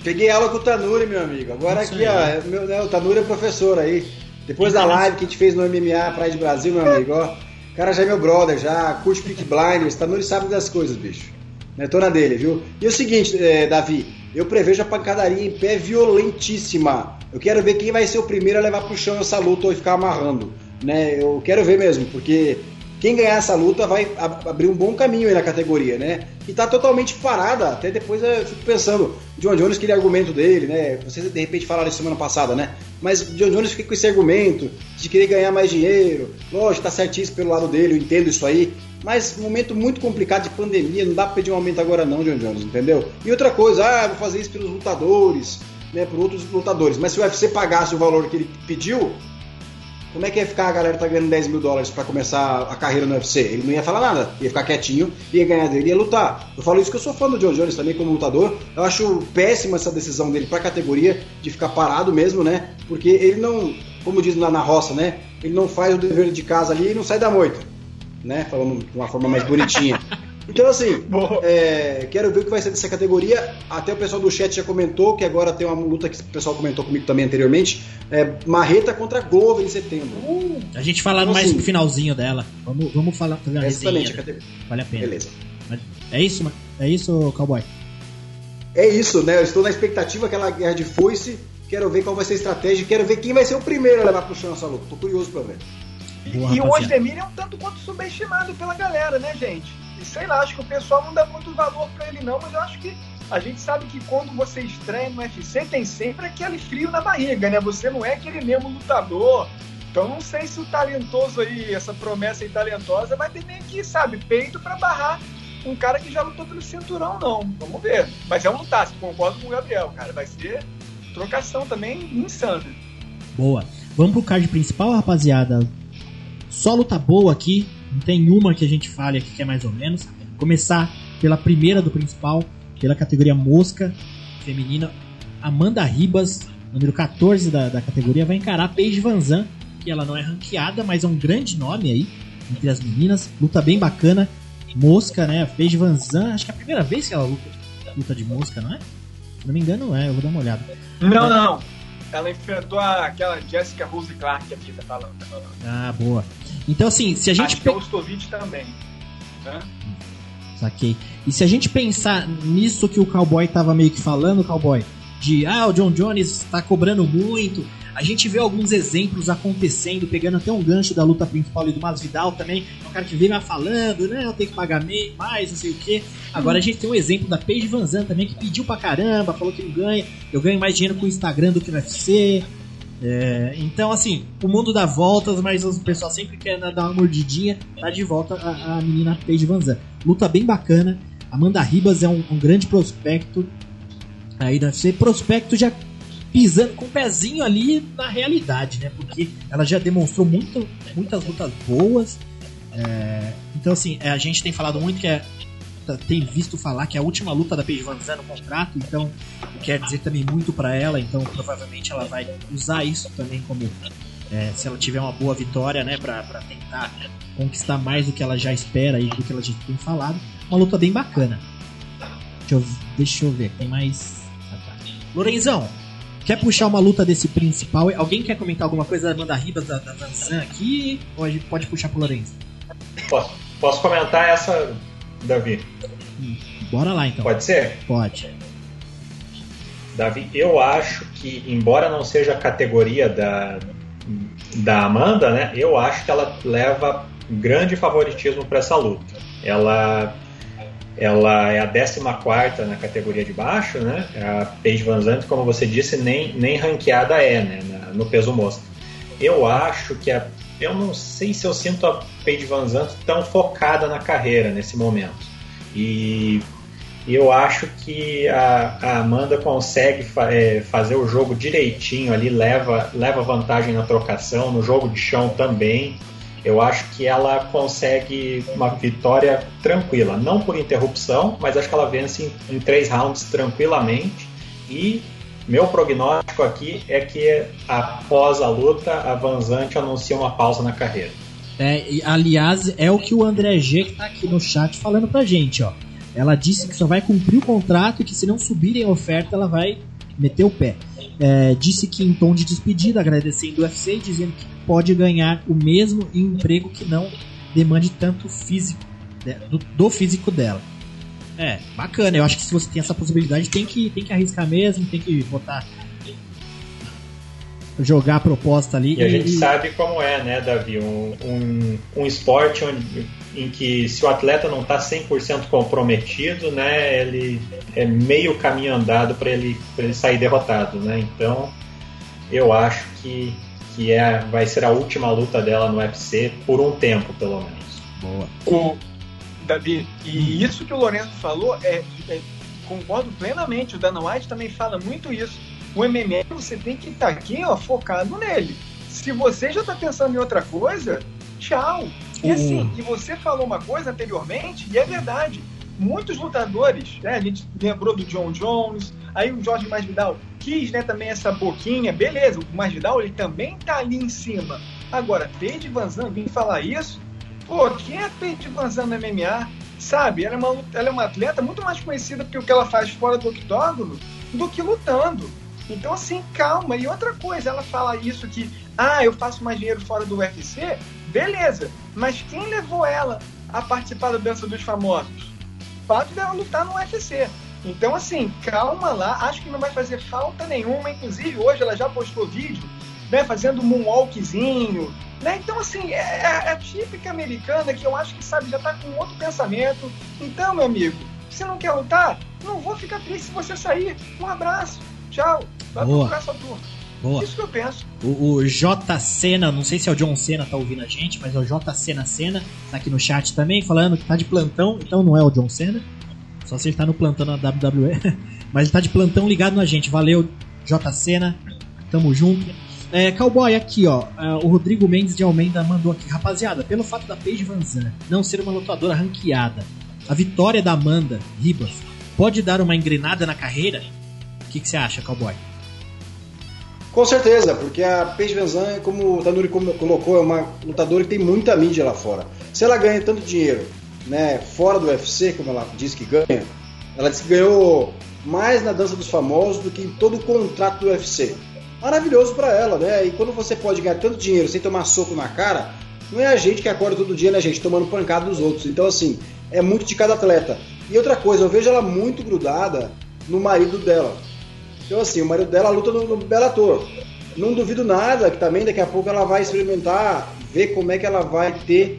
Peguei aula com o Tanuri, meu amigo. Agora aqui, ó, é meu, né, o Tanuri é professor aí. Depois da live que a gente fez no MMA Praia de Brasil, meu amigo, ó. O cara já é meu brother, já curte Peak Blinders, Tanuri sabe das coisas, bicho. Né, tô na dele, viu? E o seguinte, é, Davi, eu prevejo a pancadaria em pé violentíssima. Eu quero ver quem vai ser o primeiro a levar pro chão essa luta ou ficar amarrando. Né? Eu quero ver mesmo, porque quem ganhar essa luta vai abrir um bom caminho aí na categoria, né? E tá totalmente parada, até depois eu fico pensando, John Jones, aquele argumento dele, né? Vocês de repente falaram isso semana passada, né? Mas John Jones fica com esse argumento de querer ganhar mais dinheiro, lógico, tá certíssimo pelo lado dele, eu entendo isso aí, mas momento muito complicado de pandemia, não dá pra pedir um aumento agora não, John Jones, entendeu? E outra coisa, ah, vou fazer isso pelos lutadores, né, por outros lutadores, mas se o UFC pagasse o valor que ele pediu, como é que ia ficar a galera tá ganhando 10 mil dólares para começar a carreira no UFC? Ele não ia falar nada, ia ficar quietinho, ia ganhar dele, ia lutar. Eu falo isso que eu sou fã do John Jones também como lutador. Eu acho péssima essa decisão dele pra categoria de ficar parado mesmo, né? Porque ele não, como diz lá na roça, né? Ele não faz o dever de casa ali e não sai da moita, né? Falando de uma forma mais bonitinha. Então, assim, é, quero ver o que vai ser dessa categoria. Até o pessoal do chat já comentou que agora tem uma luta que o pessoal comentou comigo também anteriormente. É, Marreta contra Glover em setembro. Uh, a gente falando então, mais assim, pro finalzinho dela. Vamos, vamos falar. Fazer uma exatamente, a categoria. Vale a pena. Beleza. É isso, é isso, cowboy? É isso, né? Eu estou na expectativa aquela guerra de foice. Quero ver qual vai ser a estratégia. Quero ver quem vai ser o primeiro a levar pro chão essa luta. Tô curioso pra ver. Boa, e rapaziada. o Osdemir é um tanto quanto subestimado pela galera, né, gente? E sei lá, acho que o pessoal não dá muito valor para ele não, mas eu acho que a gente sabe que quando você estreia no UFC tem sempre aquele frio na barriga, né? Você não é aquele mesmo lutador. Então não sei se o talentoso aí, essa promessa aí talentosa, vai ter nem que, sabe, peito para barrar um cara que já lutou pelo cinturão, não. Vamos ver. Mas é um lutaço, concordo com o Gabriel, cara. Vai ser trocação também insana. Boa. Vamos pro card principal, rapaziada. Só luta boa aqui. Não tem uma que a gente fale aqui que é mais ou menos. Começar pela primeira do principal, pela categoria mosca feminina. Amanda Ribas, número 14 da, da categoria, vai encarar Paige Vanzan, que ela não é ranqueada, mas é um grande nome aí entre as meninas. Luta bem bacana. Mosca, né? Paige Vanzan, acho que é a primeira vez que ela luta, luta de mosca, não é? Se não me engano, é. Eu vou dar uma olhada. Não, não. Ela enfrentou aquela Jessica Rose Clark aqui, tá falando, tá falando. Ah, boa. Então, assim, se a gente. Acho que é o também. Né? Saquei. E se a gente pensar nisso que o cowboy tava meio que falando, cowboy, de ah, o John Jones está cobrando muito. A gente vê alguns exemplos acontecendo, pegando até um gancho da luta principal e do Masvidal também. É um cara que vem lá falando, né? Eu tenho que pagar mais, não sei o que. Agora a gente tem um exemplo da Paige Van Zandt também, que pediu pra caramba, falou que não ganha. Eu ganho mais dinheiro com o Instagram do que no UFC. É, então, assim, o mundo dá voltas, mas o pessoal sempre quer dar uma mordidinha. Tá de volta a, a menina Paige Van Zandt. Luta bem bacana. Amanda Ribas é um, um grande prospecto. Aí deve ser prospecto já pisando com o pezinho ali na realidade, né? Porque ela já demonstrou muito, muitas lutas boas. É, então, assim, é, a gente tem falado muito que é, tem visto falar que é a última luta da Paige Van Zandt no contrato, então quer dizer também muito para ela, então provavelmente ela vai usar isso também como é, se ela tiver uma boa vitória, né, para tentar conquistar mais do que ela já espera e do que ela já tem falado. Uma luta bem bacana. Deixa eu, deixa eu ver, tem mais. Tá. Lorenzão, quer puxar uma luta desse principal? Alguém quer comentar alguma coisa da Amanda Ribas, da, da Vanzan aqui? Ou a gente pode puxar pro Lorenzo? Posso, posso comentar essa, Davi? Hum, bora lá então. Pode ser? Pode. Davi, eu acho que, embora não seja a categoria da, da Amanda, né, eu acho que ela leva grande favoritismo para essa luta. Ela, ela é a 14 na categoria de baixo, né? A Paige Van Zandt, como você disse, nem, nem ranqueada é né, no peso mosca. Eu acho que a, eu não sei se eu sinto a Paige Van Zandt tão focada na carreira nesse momento. E eu acho que a, a Amanda consegue fa é, fazer o jogo direitinho ali, leva, leva vantagem na trocação, no jogo de chão também. Eu acho que ela consegue uma vitória tranquila, não por interrupção, mas acho que ela vence em, em três rounds tranquilamente. E meu prognóstico aqui é que após a luta, a Vanzante anuncia uma pausa na carreira. É, e, aliás, é o que o André G que tá aqui no chat falando pra gente, ó. Ela disse que só vai cumprir o contrato e que se não subirem a oferta, ela vai meter o pé. É, disse que em tom de despedida, agradecendo o UFC, dizendo que pode ganhar o mesmo em emprego que não demande tanto físico né, do, do, físico dela. É, bacana. Eu acho que se você tem essa possibilidade, tem que, tem que arriscar mesmo, tem que botar jogar a proposta ali. E, e a gente sabe como é, né, Davi? Um, um, um esporte onde, em que se o atleta não está 100% comprometido, né, ele é meio caminho andado para ele, ele sair derrotado, né? Então, eu acho que, que é, vai ser a última luta dela no UFC por um tempo, pelo menos. Boa. O, Davi, e isso que o Lourenço falou, é, é concordo plenamente. O Dana White também fala muito isso o MMA você tem que estar tá aqui, ó, focado nele. Se você já está pensando em outra coisa, tchau. E uhum. assim, e você falou uma coisa anteriormente, e é verdade. Muitos lutadores, né, a gente lembrou do John Jones, aí o Jorge Masvidal quis, né, também essa boquinha, beleza, o Masvidal ele também tá ali em cima. Agora, Paige Van Zandt vir falar isso, pô, quem é Paige Van Zandt no MMA? Sabe, ela é, uma, ela é uma atleta muito mais conhecida pelo que ela faz fora do octógono do que lutando. Então, assim, calma. E outra coisa, ela fala isso que, ah, eu faço mais dinheiro fora do UFC, beleza. Mas quem levou ela a participar da dança dos famosos? O fato dela lutar no UFC. Então, assim, calma lá. Acho que não vai fazer falta nenhuma. Inclusive, hoje ela já postou vídeo, né, fazendo um moonwalkzinho, né? Então, assim, é, é, é típica americana que eu acho que, sabe, já tá com outro pensamento. Então, meu amigo, se não quer lutar, não vou ficar triste se você sair. Um abraço. Tchau. Vai Boa. procurar sua turma. Boa. Isso que eu penso. O, o J Cena, não sei se é o John Cena tá ouvindo a gente, mas é o J Cena Cena, tá aqui no chat também, falando que tá de plantão, então não é o John Cena. Só se ele tá no plantão na WWE. mas ele tá de plantão ligado na gente. Valeu, J Cena. Tamo junto. É, Cowboy, aqui ó, é, o Rodrigo Mendes de Almeida mandou aqui. Rapaziada, pelo fato da Paige Van Zandt não ser uma lutadora ranqueada, a vitória da Amanda Ribas pode dar uma engrenada na carreira? que, que você acha, Cowboy? Com certeza, porque a Paige Van como o Tanuri colocou, é uma lutadora que tem muita mídia lá fora. Se ela ganha tanto dinheiro né, fora do UFC, como ela disse que ganha, ela disse que ganhou mais na dança dos famosos do que em todo o contrato do UFC. Maravilhoso para ela, né? E quando você pode ganhar tanto dinheiro sem tomar soco na cara, não é a gente que acorda todo dia, né, gente, tomando pancada dos outros. Então, assim, é muito de cada atleta. E outra coisa, eu vejo ela muito grudada no marido dela. Então, assim, o marido dela luta no, no Bellator. Não duvido nada que também daqui a pouco ela vai experimentar, ver como é que ela vai ter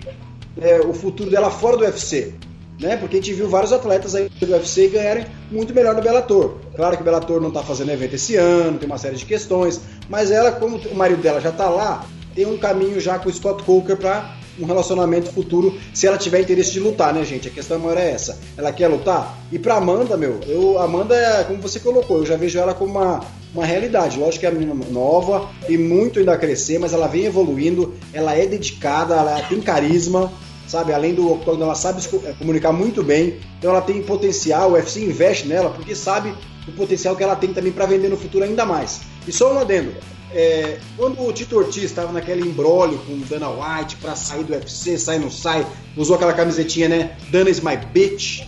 é, o futuro dela fora do UFC. Né? Porque a gente viu vários atletas aí do UFC ganharem muito melhor no Bellator. Claro que o Bellator não está fazendo evento esse ano, tem uma série de questões, mas ela, como o marido dela já está lá, tem um caminho já com o Scott Coker para um relacionamento futuro, se ela tiver interesse de lutar, né, gente? A questão maior é essa. Ela quer lutar? E pra Amanda, meu, eu, Amanda é como você colocou, eu já vejo ela como uma, uma realidade. Lógico que é uma menina nova, tem muito ainda a crescer, mas ela vem evoluindo, ela é dedicada, ela tem carisma, sabe? Além do octógono, ela sabe é, comunicar muito bem, então ela tem potencial, o UFC investe nela, porque sabe o potencial que ela tem também para vender no futuro ainda mais. E só um adendo, é, quando o Tito Ortiz estava naquele embrólio com Dana White para sair do UFC, sai não sai, usou aquela camisetinha, né? Dana is my bitch.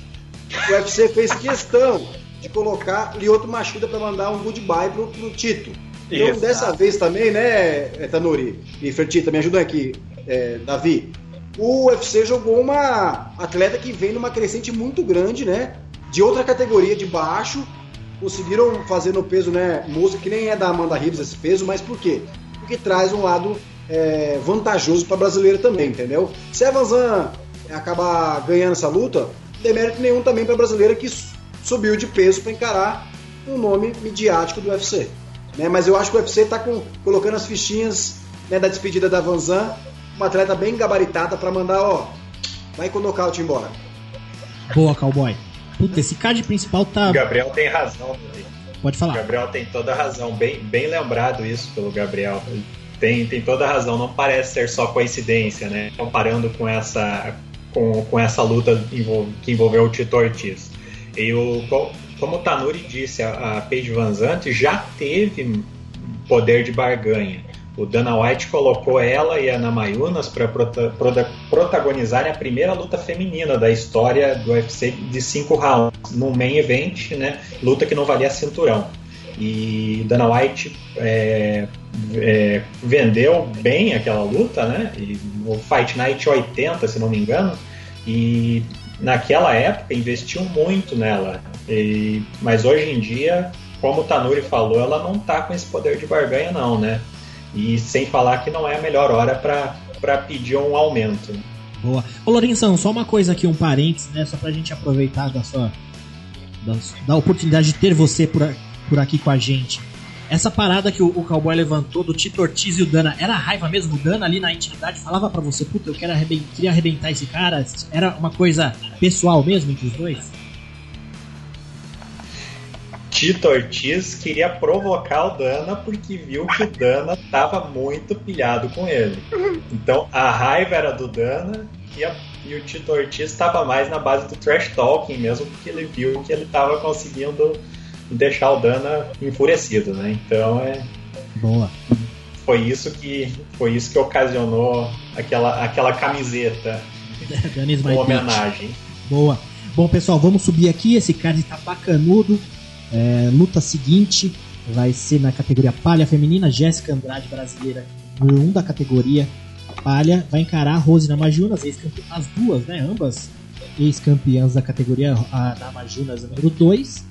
O UFC fez questão de colocar Lioto Machida para mandar um goodbye pro, pro Tito. Então, Exato. dessa vez também, né, Tanuri e Fertita, me ajudam aqui, é, Davi. O UFC jogou uma atleta que vem numa crescente muito grande, né? De outra categoria de baixo, conseguiram fazer no peso, né, música que nem é da Amanda Ribas esse peso, mas por quê? Porque traz um lado é, vantajoso para brasileiro também, entendeu? Se a Vanzan acabar ganhando essa luta, demérito nenhum também para brasileira que subiu de peso para encarar um nome midiático do UFC. Né? Mas eu acho que o UFC está colocando as fichinhas né, da despedida da Vanzan, uma atleta bem gabaritada para mandar, ó, vai com o nocaute embora. Boa, cowboy. Puta, esse card principal tá. Gabriel tem razão. Pode falar. Gabriel tem toda a razão. Bem, bem lembrado isso pelo Gabriel. Tem, tem toda a razão. Não parece ser só coincidência, né? Comparando com essa, com, com essa luta que envolveu o Tito Ortiz. E o, como o Tanuri disse, a, a Paige Van Zandt já teve poder de barganha. O Dana White colocou ela e a Ana Mayunas para prota protagonizarem a primeira luta feminina da história do UFC de cinco rounds, no main event, né? Luta que não valia cinturão. E Dana White é, é, vendeu bem aquela luta, né? E no Fight Night 80, se não me engano. E naquela época investiu muito nela. E, mas hoje em dia, como o Tanuri falou, ela não tá com esse poder de barganha, não, né? E sem falar que não é a melhor hora para pedir um aumento. Boa. Ô Lorenzão, só uma coisa aqui, um parênteses, né? Só pra gente aproveitar da sua. da, da oportunidade de ter você por, por aqui com a gente. Essa parada que o, o cowboy levantou do Tito Ortiz e o Dana, era raiva mesmo? O Dana ali na intimidade falava para você, puta, eu quero arrebentar, queria arrebentar esse cara? Era uma coisa pessoal mesmo entre os dois? Tito Ortiz queria provocar o Dana porque viu que o Dana estava muito pilhado com ele. Então a raiva era do Dana e, a, e o Tito Ortiz estava mais na base do trash talking mesmo, porque ele viu que ele estava conseguindo deixar o Dana enfurecido, né? Então é. Boa. Foi isso que foi isso que ocasionou aquela, aquela camiseta com homenagem. Boa. Bom, pessoal, vamos subir aqui. Esse card tá bacanudo. É, luta seguinte vai ser na categoria palha feminina. Jéssica Andrade, brasileira, número 1 um da categoria palha, vai encarar a Rose Namajunas, as duas, né? Ambas ex-campeãs da categoria Namajunas número 2.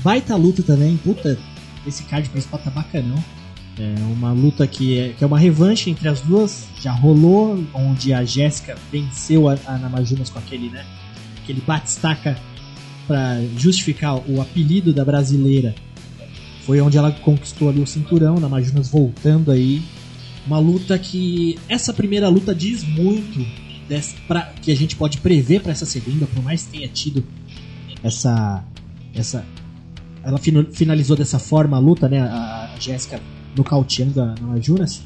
Baita luta também, puta, esse card principal tá bacanão. É uma luta que é, que é uma revanche entre as duas, já rolou, onde a Jéssica venceu a, a Namajunas com aquele, né? Aquele bate-staca para justificar o apelido da brasileira, foi onde ela conquistou ali o cinturão, na Majunas voltando aí. Uma luta que. Essa primeira luta diz muito dessa, pra, que a gente pode prever para essa segunda, por mais que tenha tido essa. essa ela finalizou dessa forma a luta, né? A, a Jéssica nocauteando a Majunas.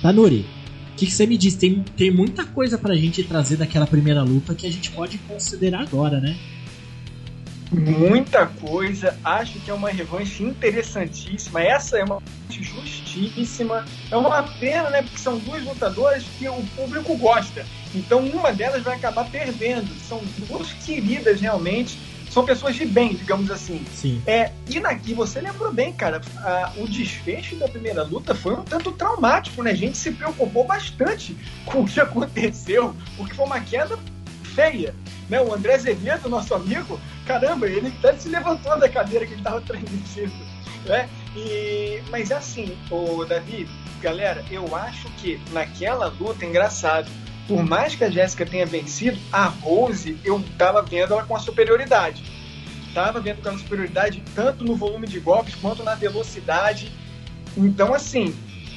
Tanuri, o que, que, você me diz? Tem, tem muita coisa pra gente trazer daquela primeira luta que a gente pode considerar agora, né? Muita coisa. Acho que é uma revanche interessantíssima. Essa é uma justíssima. É uma pena, né? Porque são duas lutadoras que o público gosta. Então uma delas vai acabar perdendo. São duas queridas realmente. São pessoas de bem, digamos assim. Sim. É, e naqui você lembrou bem, cara, a, o desfecho da primeira luta foi um tanto traumático, né? A gente se preocupou bastante com o que aconteceu, porque foi uma queda feia. Né? O André Azevedo, nosso amigo, caramba, ele até se levantou da cadeira que ele estava transmitindo. Né? E, mas assim, o Davi, galera, eu acho que naquela luta, engraçado, por mais que a Jéssica tenha vencido, a Rose eu tava vendo ela com a superioridade. Tava vendo com a superioridade tanto no volume de golpes quanto na velocidade. Então, assim,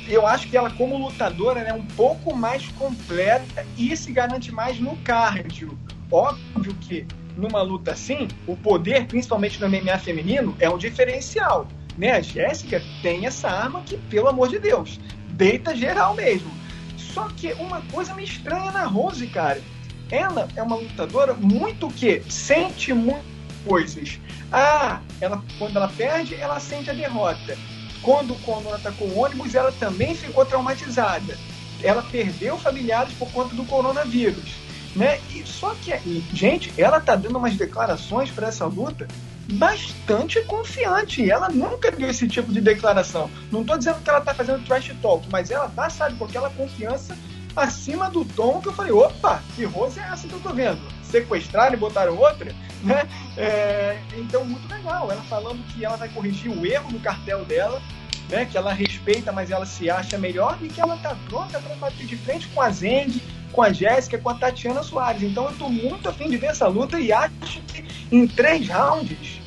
eu acho que ela, como lutadora, é um pouco mais completa e se garante mais no cardio. Óbvio que numa luta assim, o poder, principalmente no MMA feminino, é um diferencial. Né? A Jéssica tem essa arma que, pelo amor de Deus, deita geral mesmo. Só que uma coisa me estranha na Rose, cara. Ela é uma lutadora muito que sente muitas coisas. Ah, ela, quando ela perde, ela sente a derrota. Quando o Condor atacou o ônibus, ela também ficou traumatizada. Ela perdeu familiares por conta do coronavírus. Né? E só que, gente, ela tá dando umas declarações para essa luta bastante confiante. Ela nunca deu esse tipo de declaração. Não estou dizendo que ela está fazendo trash talk, mas ela tá, sabe, com aquela confiança acima do tom que eu falei, opa, que Rose é essa que eu tô vendo. Sequestraram e botaram outra, né? É, então, muito legal. Ela falando que ela vai corrigir o erro do cartel dela, né? Que ela respeita, mas ela se acha melhor e que ela tá pronta para bater de frente com a Zeng, com a Jéssica, com a Tatiana Soares. Então eu tô muito afim de ver essa luta e acho que em três rounds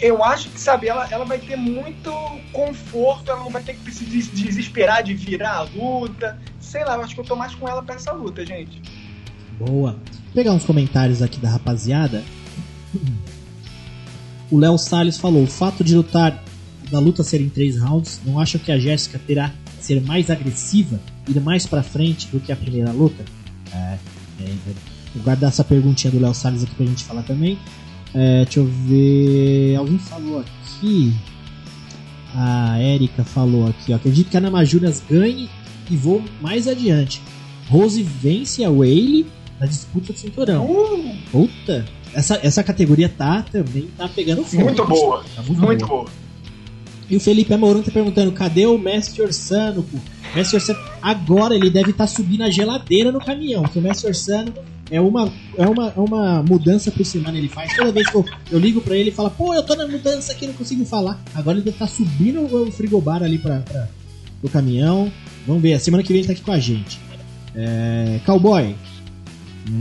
eu acho que, sabe, ela, ela vai ter muito conforto, ela não vai ter que se desesperar de virar a luta. Sei lá, eu acho que eu tô mais com ela pra essa luta, gente. Boa. Vou pegar uns comentários aqui da rapaziada. O Léo Salles falou: o fato de lutar da luta ser em três rounds, não acho que a Jéssica terá ser mais agressiva, ir mais para frente do que a primeira luta? É, é, é, vou guardar essa perguntinha do Léo Salles aqui pra gente falar também. É, deixa eu ver. Alguém falou aqui. A Erika falou aqui, ó. Acredito que a Ana Majuras ganhe e vou mais adiante. Rose vence a Whaley na disputa do cinturão. Uh! Puta! Essa, essa categoria tá também tá pegando fogo. Muito boa. Tá muito, muito boa. boa. E o Felipe Amorão tá perguntando: cadê o Mestre Orsano? Pô? Mestre Orsano, agora ele deve estar tá subindo a geladeira no caminhão. Porque o Mestre Orsano é uma, é uma, é uma mudança por semana ele faz. Toda vez que eu, eu ligo pra ele e fala, pô, eu tô na mudança aqui, não consigo falar. Agora ele deve estar tá subindo o frigobar ali pra, pra, pro caminhão. Vamos ver, a semana que vem ele tá aqui com a gente. É, Cowboy.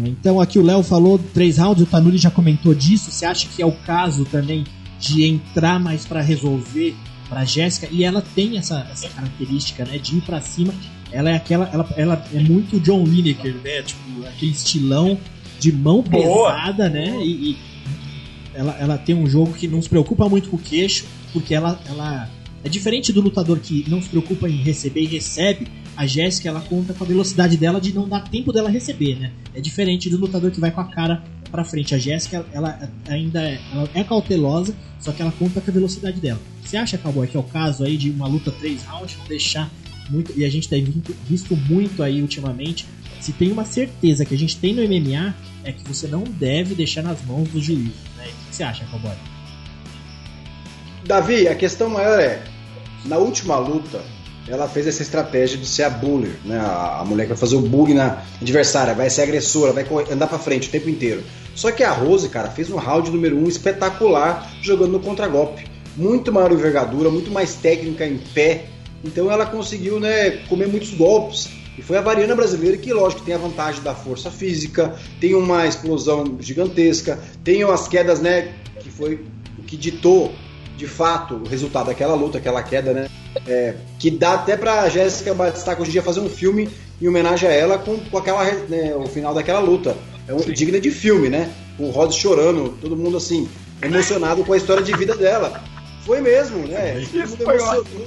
Então aqui o Léo falou três rounds, o Tanuri já comentou disso. Você acha que é o caso também de entrar mais para resolver para Jéssica? E ela tem essa, essa característica, né, de ir para cima ela é aquela. Ela, ela é muito John Lineker, né? Tipo, aquele estilão de mão Boa. pesada, né? E, e, ela, ela tem um jogo que não se preocupa muito com o queixo, porque ela, ela. É diferente do lutador que não se preocupa em receber e recebe. A Jéssica ela conta com a velocidade dela de não dar tempo dela receber, né? É diferente do lutador que vai com a cara para frente. A Jéssica ela ainda é, ela é cautelosa, só que ela conta com a velocidade dela. Você acha, Cowboy, que é o caso aí de uma luta 3 rounds, não deixar muito, e a gente tem visto muito aí ultimamente. Se tem uma certeza que a gente tem no MMA, é que você não deve deixar nas mãos do juiz. Né? O que você acha, Cowboy? Davi, a questão maior é: na última luta, ela fez essa estratégia de ser a bully, né? A, a mulher que vai fazer o bug na adversária, vai ser agressora, vai andar para frente o tempo inteiro. Só que a Rose, cara, fez um round número um espetacular jogando no contragolpe. Muito maior envergadura, muito mais técnica em pé, então ela conseguiu né, comer muitos golpes. E foi a Variana brasileira que, lógico, tem a vantagem da força física, tem uma explosão gigantesca, tem as quedas, né? Que foi o que ditou, de fato, o resultado daquela luta, aquela queda, né? É, que dá até pra Jéssica Batistaca hoje em dia fazer um filme em homenagem a ela com, com aquela, né, o final daquela luta. É um, digna de filme, né? Com o Rod chorando, todo mundo assim, emocionado com a história de vida dela. Foi mesmo, né? Isso foi ótimo.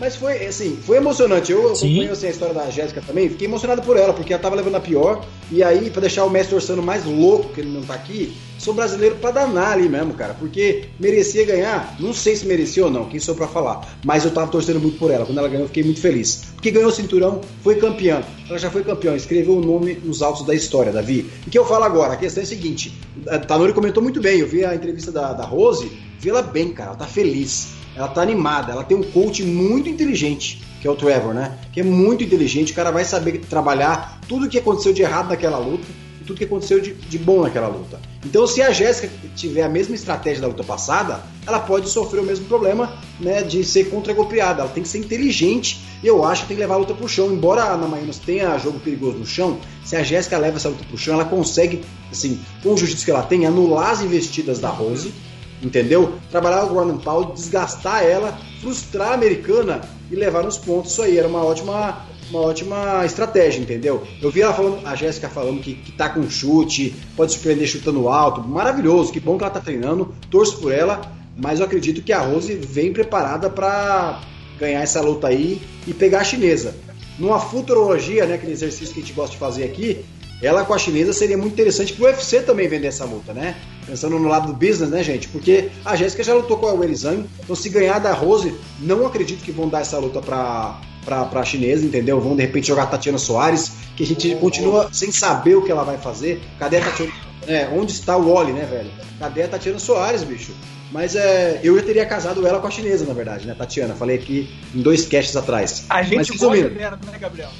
Mas foi, assim, foi emocionante. Eu acompanho assim, a história da Jéssica também, fiquei emocionado por ela, porque ela tava levando a pior. E aí, pra deixar o mestre Orsano mais louco, que ele não tá aqui, sou brasileiro pra danar ali mesmo, cara. Porque merecia ganhar, não sei se merecia ou não, quem sou pra falar. Mas eu tava torcendo muito por ela. Quando ela ganhou, eu fiquei muito feliz. Porque ganhou o cinturão, foi campeã. Ela já foi campeã, escreveu o nome nos altos da história, Davi. E que eu falo agora, a questão é a seguinte: a Tanori comentou muito bem, eu vi a entrevista da, da Rose, vi ela bem, cara, ela tá feliz ela tá animada, ela tem um coach muito inteligente, que é o Trevor, né? Que é muito inteligente, o cara vai saber trabalhar tudo o que aconteceu de errado naquela luta, e tudo que aconteceu de, de bom naquela luta. Então, se a Jéssica tiver a mesma estratégia da luta passada, ela pode sofrer o mesmo problema né, de ser contra-golpeada. Ela tem que ser inteligente e eu acho que tem que levar a luta pro chão. Embora a Ana Maínos tenha jogo perigoso no chão, se a Jéssica leva essa luta pro chão, ela consegue, assim, com o jiu-jitsu que ela tem, anular as investidas da Rose, entendeu? Trabalhar o ground pound, desgastar ela, frustrar a americana e levar nos pontos. Isso aí era uma ótima uma ótima estratégia, entendeu? Eu vi ela falando, a Jéssica falando que, que tá com chute, pode surpreender chutando alto, maravilhoso, que bom que ela tá treinando, torço por ela, mas eu acredito que a Rose vem preparada para ganhar essa luta aí e pegar a chinesa. Numa futurologia, né, aquele exercício que a gente gosta de fazer aqui, ela com a chinesa seria muito interessante pro UFC também vender essa luta, né? Pensando no lado do business, né, gente? Porque a Jéssica já lutou com a Werizang, então se ganhar da Rose, não acredito que vão dar essa luta pra, pra, pra chinesa, entendeu? Vão de repente jogar a Tatiana Soares, que a gente continua sem saber o que ela vai fazer. Cadê a Tatiana? É, onde está o Oli, né, velho? Cadê a Tatiana Soares, bicho? Mas é, eu já teria casado ela com a chinesa, na verdade, né, Tatiana? Falei aqui em dois casts atrás. A gente Mas, gosta dela, né, Gabriel?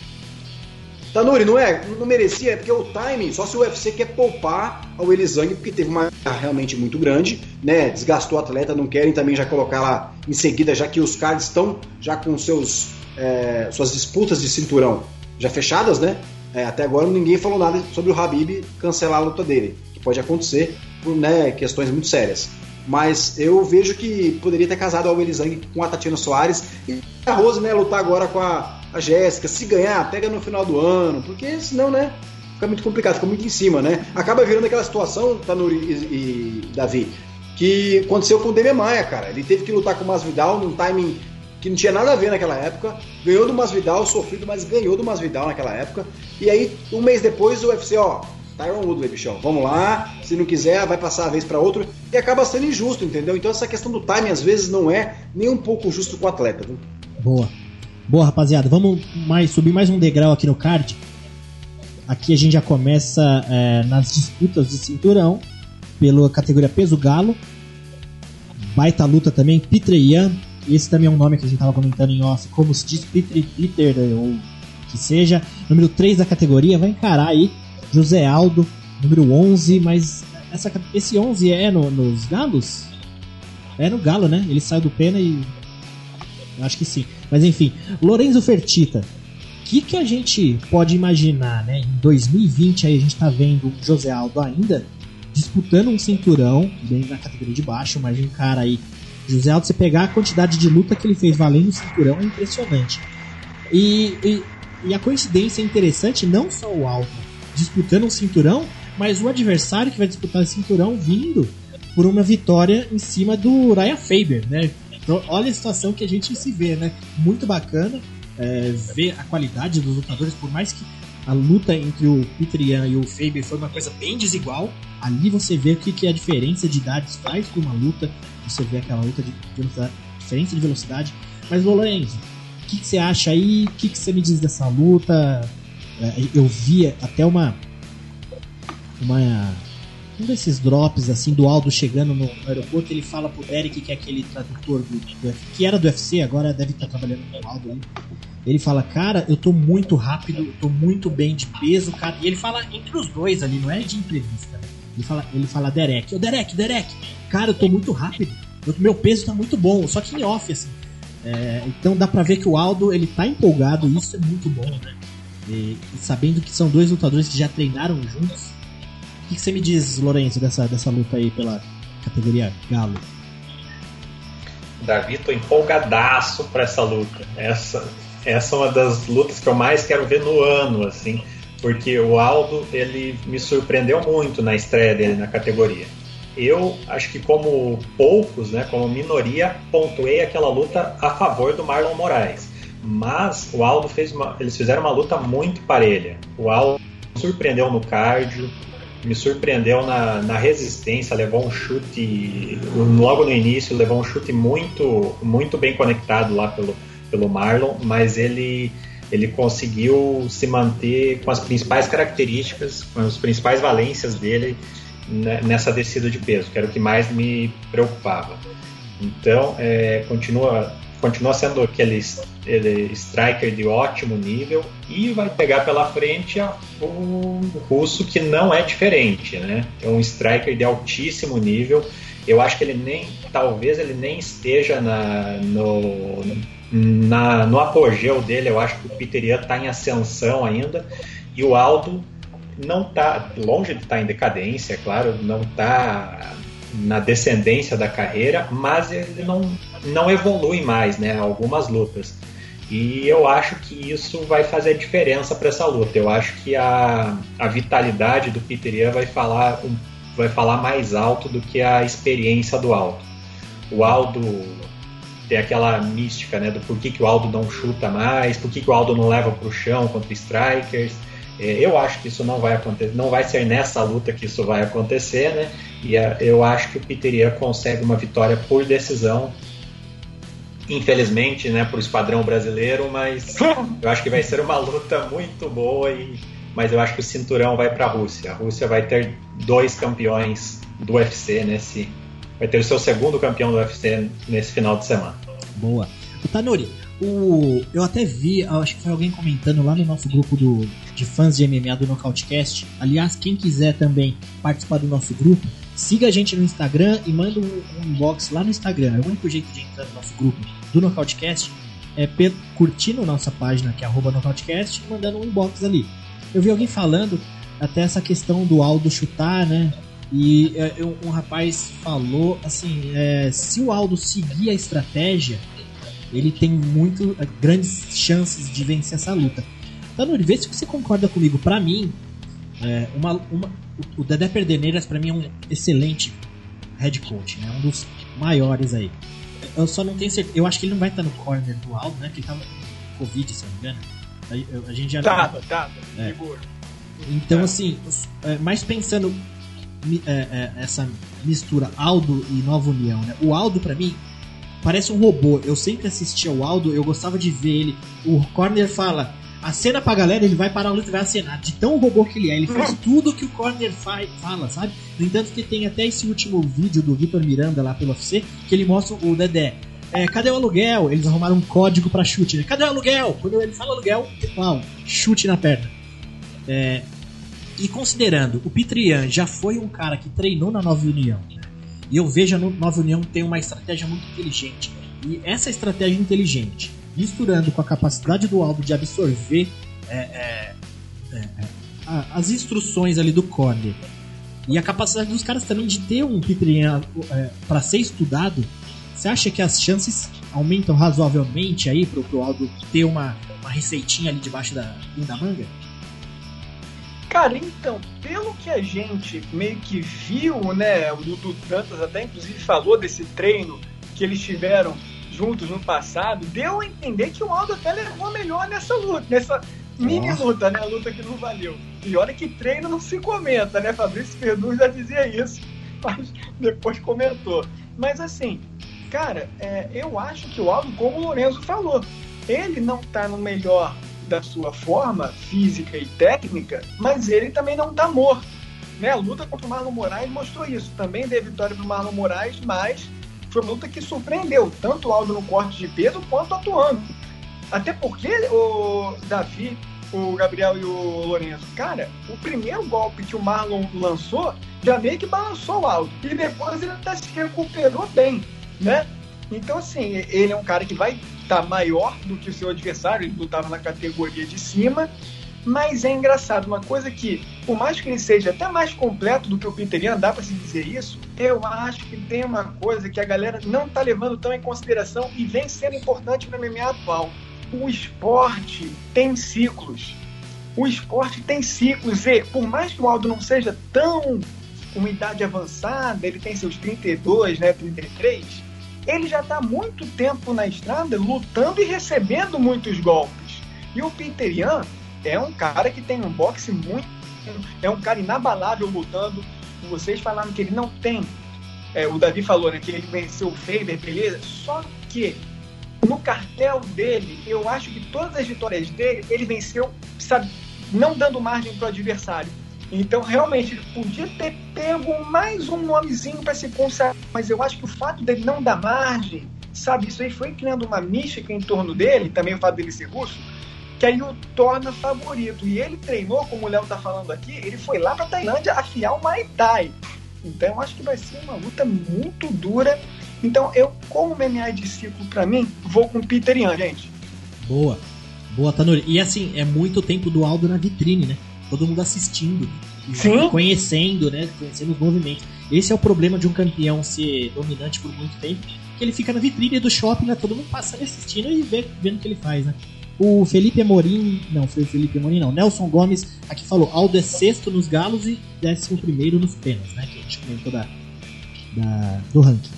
Tanuri, não é? Não merecia, é porque o timing, só se o UFC quer poupar ao Elisang, porque teve uma realmente muito grande, né? Desgastou o atleta, não querem também já colocar lá em seguida, já que os cards estão já com seus é, suas disputas de cinturão já fechadas, né? É, até agora ninguém falou nada sobre o Habib cancelar a luta dele, que pode acontecer por né, questões muito sérias. Mas eu vejo que poderia ter casado a Elisang com a Tatiana Soares e a Rose, né, lutar agora com a a Jéssica, se ganhar, pega no final do ano, porque senão, né? Fica muito complicado, fica muito em cima, né? Acaba virando aquela situação, Tanuri e, e Davi, que aconteceu com o Demian Maia, cara. Ele teve que lutar com o Masvidal num timing que não tinha nada a ver naquela época. Ganhou do Masvidal, sofrido, mas ganhou do Masvidal naquela época. E aí, um mês depois, o UFC, ó, Tyron Woodley, bichão, vamos lá. Se não quiser, vai passar a vez para outro. E acaba sendo injusto, entendeu? Então essa questão do timing, às vezes, não é nem um pouco justo com o atleta. Viu? Boa. Boa, rapaziada, vamos mais subir mais um degrau aqui no card. Aqui a gente já começa é, nas disputas de cinturão pela categoria peso galo. Baita luta também, Peter Ian. Esse também é um nome que a gente estava comentando em off, como se diz Peter, Peter ou que seja. Número 3 da categoria, vai encarar aí José Aldo, número 11, mas essa, esse 11 é no, nos galos? É no galo, né? Ele sai do pena e acho que sim. Mas enfim, Lorenzo Fertita. O que, que a gente pode imaginar, né? Em 2020 aí a gente tá vendo o José Aldo ainda disputando um cinturão, bem na categoria de baixo, imagina um cara aí. José Aldo, você pegar a quantidade de luta que ele fez valendo o cinturão é impressionante. E, e, e a coincidência é interessante, não só o Aldo disputando um cinturão, mas o adversário que vai disputar o cinturão vindo por uma vitória em cima do Ryan Faber, né? Então, olha a situação que a gente se vê, né? Muito bacana é, ver a qualidade dos lutadores, por mais que a luta entre o Peter e o Faber foi uma coisa bem desigual. Ali você vê o que, que a diferença de idades faz com uma luta. Você vê aquela luta de velocidade, diferença de velocidade. Mas, Lorenzo, o que, que, você acha aí? O que, que você me diz dessa luta? É, eu vi até uma. Uma um desses drops assim do Aldo chegando no, aeroporto, ele fala pro Derek, que é aquele tradutor do, do, que era do UFC, agora deve estar trabalhando com o Aldo aí. Ele fala, cara, eu tô muito rápido, eu tô muito bem de peso, cara. E ele fala entre os dois ali, não é de entrevista. Né? Ele fala, ele fala Derek, ô Derek, Derek, cara, eu tô muito rápido, meu peso tá muito bom, só que em off, assim. É, então dá pra ver que o Aldo, ele tá empolgado, e isso é muito bom, né? E sabendo que são dois lutadores que já treinaram juntos, que, que você me diz, Lourenço, dessa, dessa luta aí pela categoria Galo? Davi, tô empolgadaço pra essa luta. Essa, essa é uma das lutas que eu mais quero ver no ano, assim, porque o Aldo, ele me surpreendeu muito na estreia dele na categoria. Eu acho que como poucos, né, como minoria, pontuei aquela luta a favor do Marlon Moraes. Mas o Aldo fez uma, eles fizeram uma luta muito parelha. O Aldo surpreendeu no cardio, me surpreendeu na, na resistência, levou um chute logo no início, levou um chute muito muito bem conectado lá pelo, pelo Marlon, mas ele ele conseguiu se manter com as principais características, com as principais valências dele nessa descida de peso, que era o que mais me preocupava. Então, é, continua continua sendo aquele ele, striker de ótimo nível e vai pegar pela frente a, o russo que não é diferente, né? É um striker de altíssimo nível. Eu acho que ele nem, talvez ele nem esteja na, no, na, no apogeu dele. Eu acho que o Peter está em ascensão ainda e o Aldo não está longe de estar tá em decadência, é claro, não está na descendência da carreira, mas ele não, não evolui mais, né? Algumas lutas. E eu acho que isso vai fazer diferença para essa luta. Eu acho que a, a vitalidade do Peter Ian vai falar, vai falar mais alto do que a experiência do Aldo. O Aldo tem aquela mística né, do por que, o Aldo não chuta mais, por que, o Aldo não leva para o chão contra strikers. É, eu acho que isso não vai acontecer, não vai ser nessa luta que isso vai acontecer, né? E é, eu acho que o Peter consegue uma vitória por decisão. Infelizmente, né, para o esquadrão brasileiro, mas eu acho que vai ser uma luta muito boa. E, mas eu acho que o cinturão vai para a Rússia. A Rússia vai ter dois campeões do UFC nesse. Vai ter o seu segundo campeão do UFC nesse final de semana. Boa. O Tanuri, o, eu até vi, acho que foi alguém comentando lá no nosso grupo do, de fãs de MMA do Nocautecast. Aliás, quem quiser também participar do nosso grupo, siga a gente no Instagram e manda um, um inbox lá no Instagram. É o único jeito de entrar no nosso grupo do Nocautecast é curtindo nossa página que é arroba Nocautecast e mandando um inbox ali. Eu vi alguém falando até essa questão do Aldo chutar, né? E é, um rapaz falou assim: é, se o Aldo seguir a estratégia ele tem muito eh, grandes chances de vencer essa luta. Tanuri, vê se você concorda comigo. Para mim, é, uma, uma, o Dedé Perdeneiras para mim é um excelente head coach, né? Um dos maiores aí. Eu só não tenho certeza. Eu acho que ele não vai estar no corner do Aldo, né? Que ele tava com Covid, se não me engano. A, a gente já. Tava, tava, é. Então, assim, é, mas pensando é, é, essa mistura Aldo e Nova União, né? O Aldo, para mim, parece um robô. Eu sempre assistia o Aldo, eu gostava de ver ele. O Corner fala, acena pra galera, ele vai parar a luta e vai acenar. De tão robô que ele é. Ele faz tudo que o Corner faz, fala, sabe? No entanto, que tem até esse último vídeo do Vitor Miranda lá pelo UFC, que ele mostra o Dedé. É, cadê o aluguel? Eles arrumaram um código para chute. Né? Cadê o aluguel? Quando ele fala aluguel, uau, chute na perna. É, e considerando, o Pitrian já foi um cara que treinou na Nova União, e eu vejo a Nova União tem uma estratégia muito inteligente. E essa estratégia inteligente, misturando com a capacidade do Aldo de absorver é, é, é, é as instruções ali do corner e a capacidade dos caras também de ter um Pitrian é, para ser estudado, você acha que as chances aumentam razoavelmente aí pro, pro Aldo ter uma, uma receitinha ali debaixo da, da manga? Cara, então, pelo que a gente meio que viu, né, o Dudu Dantas até inclusive falou desse treino que eles tiveram juntos no passado, deu a entender que o Aldo até levou melhor nessa luta, nessa mini luta, né, a luta que não valeu. E olha que treino não se comenta, né, Fabrício Verdun já dizia isso, mas depois comentou. Mas assim, cara, é, eu acho que o Aldo, como o Lorenzo falou, ele não tá no melhor da sua forma física e técnica, mas ele também não está morto. Né? A luta contra o Marlon Moraes mostrou isso. Também deu vitória para o Marlon Moraes, mas foi uma luta que surpreendeu, tanto o Aldo no corte de peso quanto atuando. Até porque o Davi, o Gabriel e o Lourenço, cara, o primeiro golpe que o Marlon lançou já meio que balançou o Aldo. E depois ele até se recuperou bem, né? Então, assim, ele é um cara que vai estar tá maior do que o seu adversário, ele lutava na categoria de cima. Mas é engraçado, uma coisa que, por mais que ele seja até mais completo do que o Peter dá para se dizer isso, eu acho que tem uma coisa que a galera não tá levando tão em consideração e vem sendo importante no MMA atual. O esporte tem ciclos. O esporte tem ciclos e, por mais que o Aldo não seja tão com idade avançada, ele tem seus 32, né, 33, ele já está muito tempo na estrada lutando e recebendo muitos golpes. E o Peter é um cara que tem um boxe muito. É um cara inabalável lutando. Vocês falaram que ele não tem. É, o Davi falou né, que ele venceu o Faber, beleza? Só que no cartel dele, eu acho que todas as vitórias dele, ele venceu, sabe, não dando margem para o adversário. Então, realmente, ele podia ter pego mais um nomezinho para se consagrar, mas eu acho que o fato dele não dar margem sabe, isso aí foi criando uma mística em torno dele, também o fato dele ser russo, que aí o torna favorito. E ele treinou, como o Léo tá falando aqui, ele foi lá pra Tailândia afiar o Muay Thai. Então eu acho que vai ser uma luta muito dura. Então eu, como MMA de ciclo pra mim, vou com Peter Yan, gente. Boa. Boa, Tanuri. E assim, é muito tempo do Aldo na vitrine, né? Todo mundo assistindo. Sim. Conhecendo, né? Conhecendo os movimentos. Esse é o problema de um campeão ser dominante por muito tempo. Que ele fica na vitrine do shopping, né? Todo mundo passando assistindo e vendo o que ele faz, né? O Felipe Amorim, não, foi o Felipe Amorim, não. Nelson Gomes aqui falou: Aldo é sexto nos galos e décimo primeiro nos penas, né? Que a gente comentou da, da, do ranking.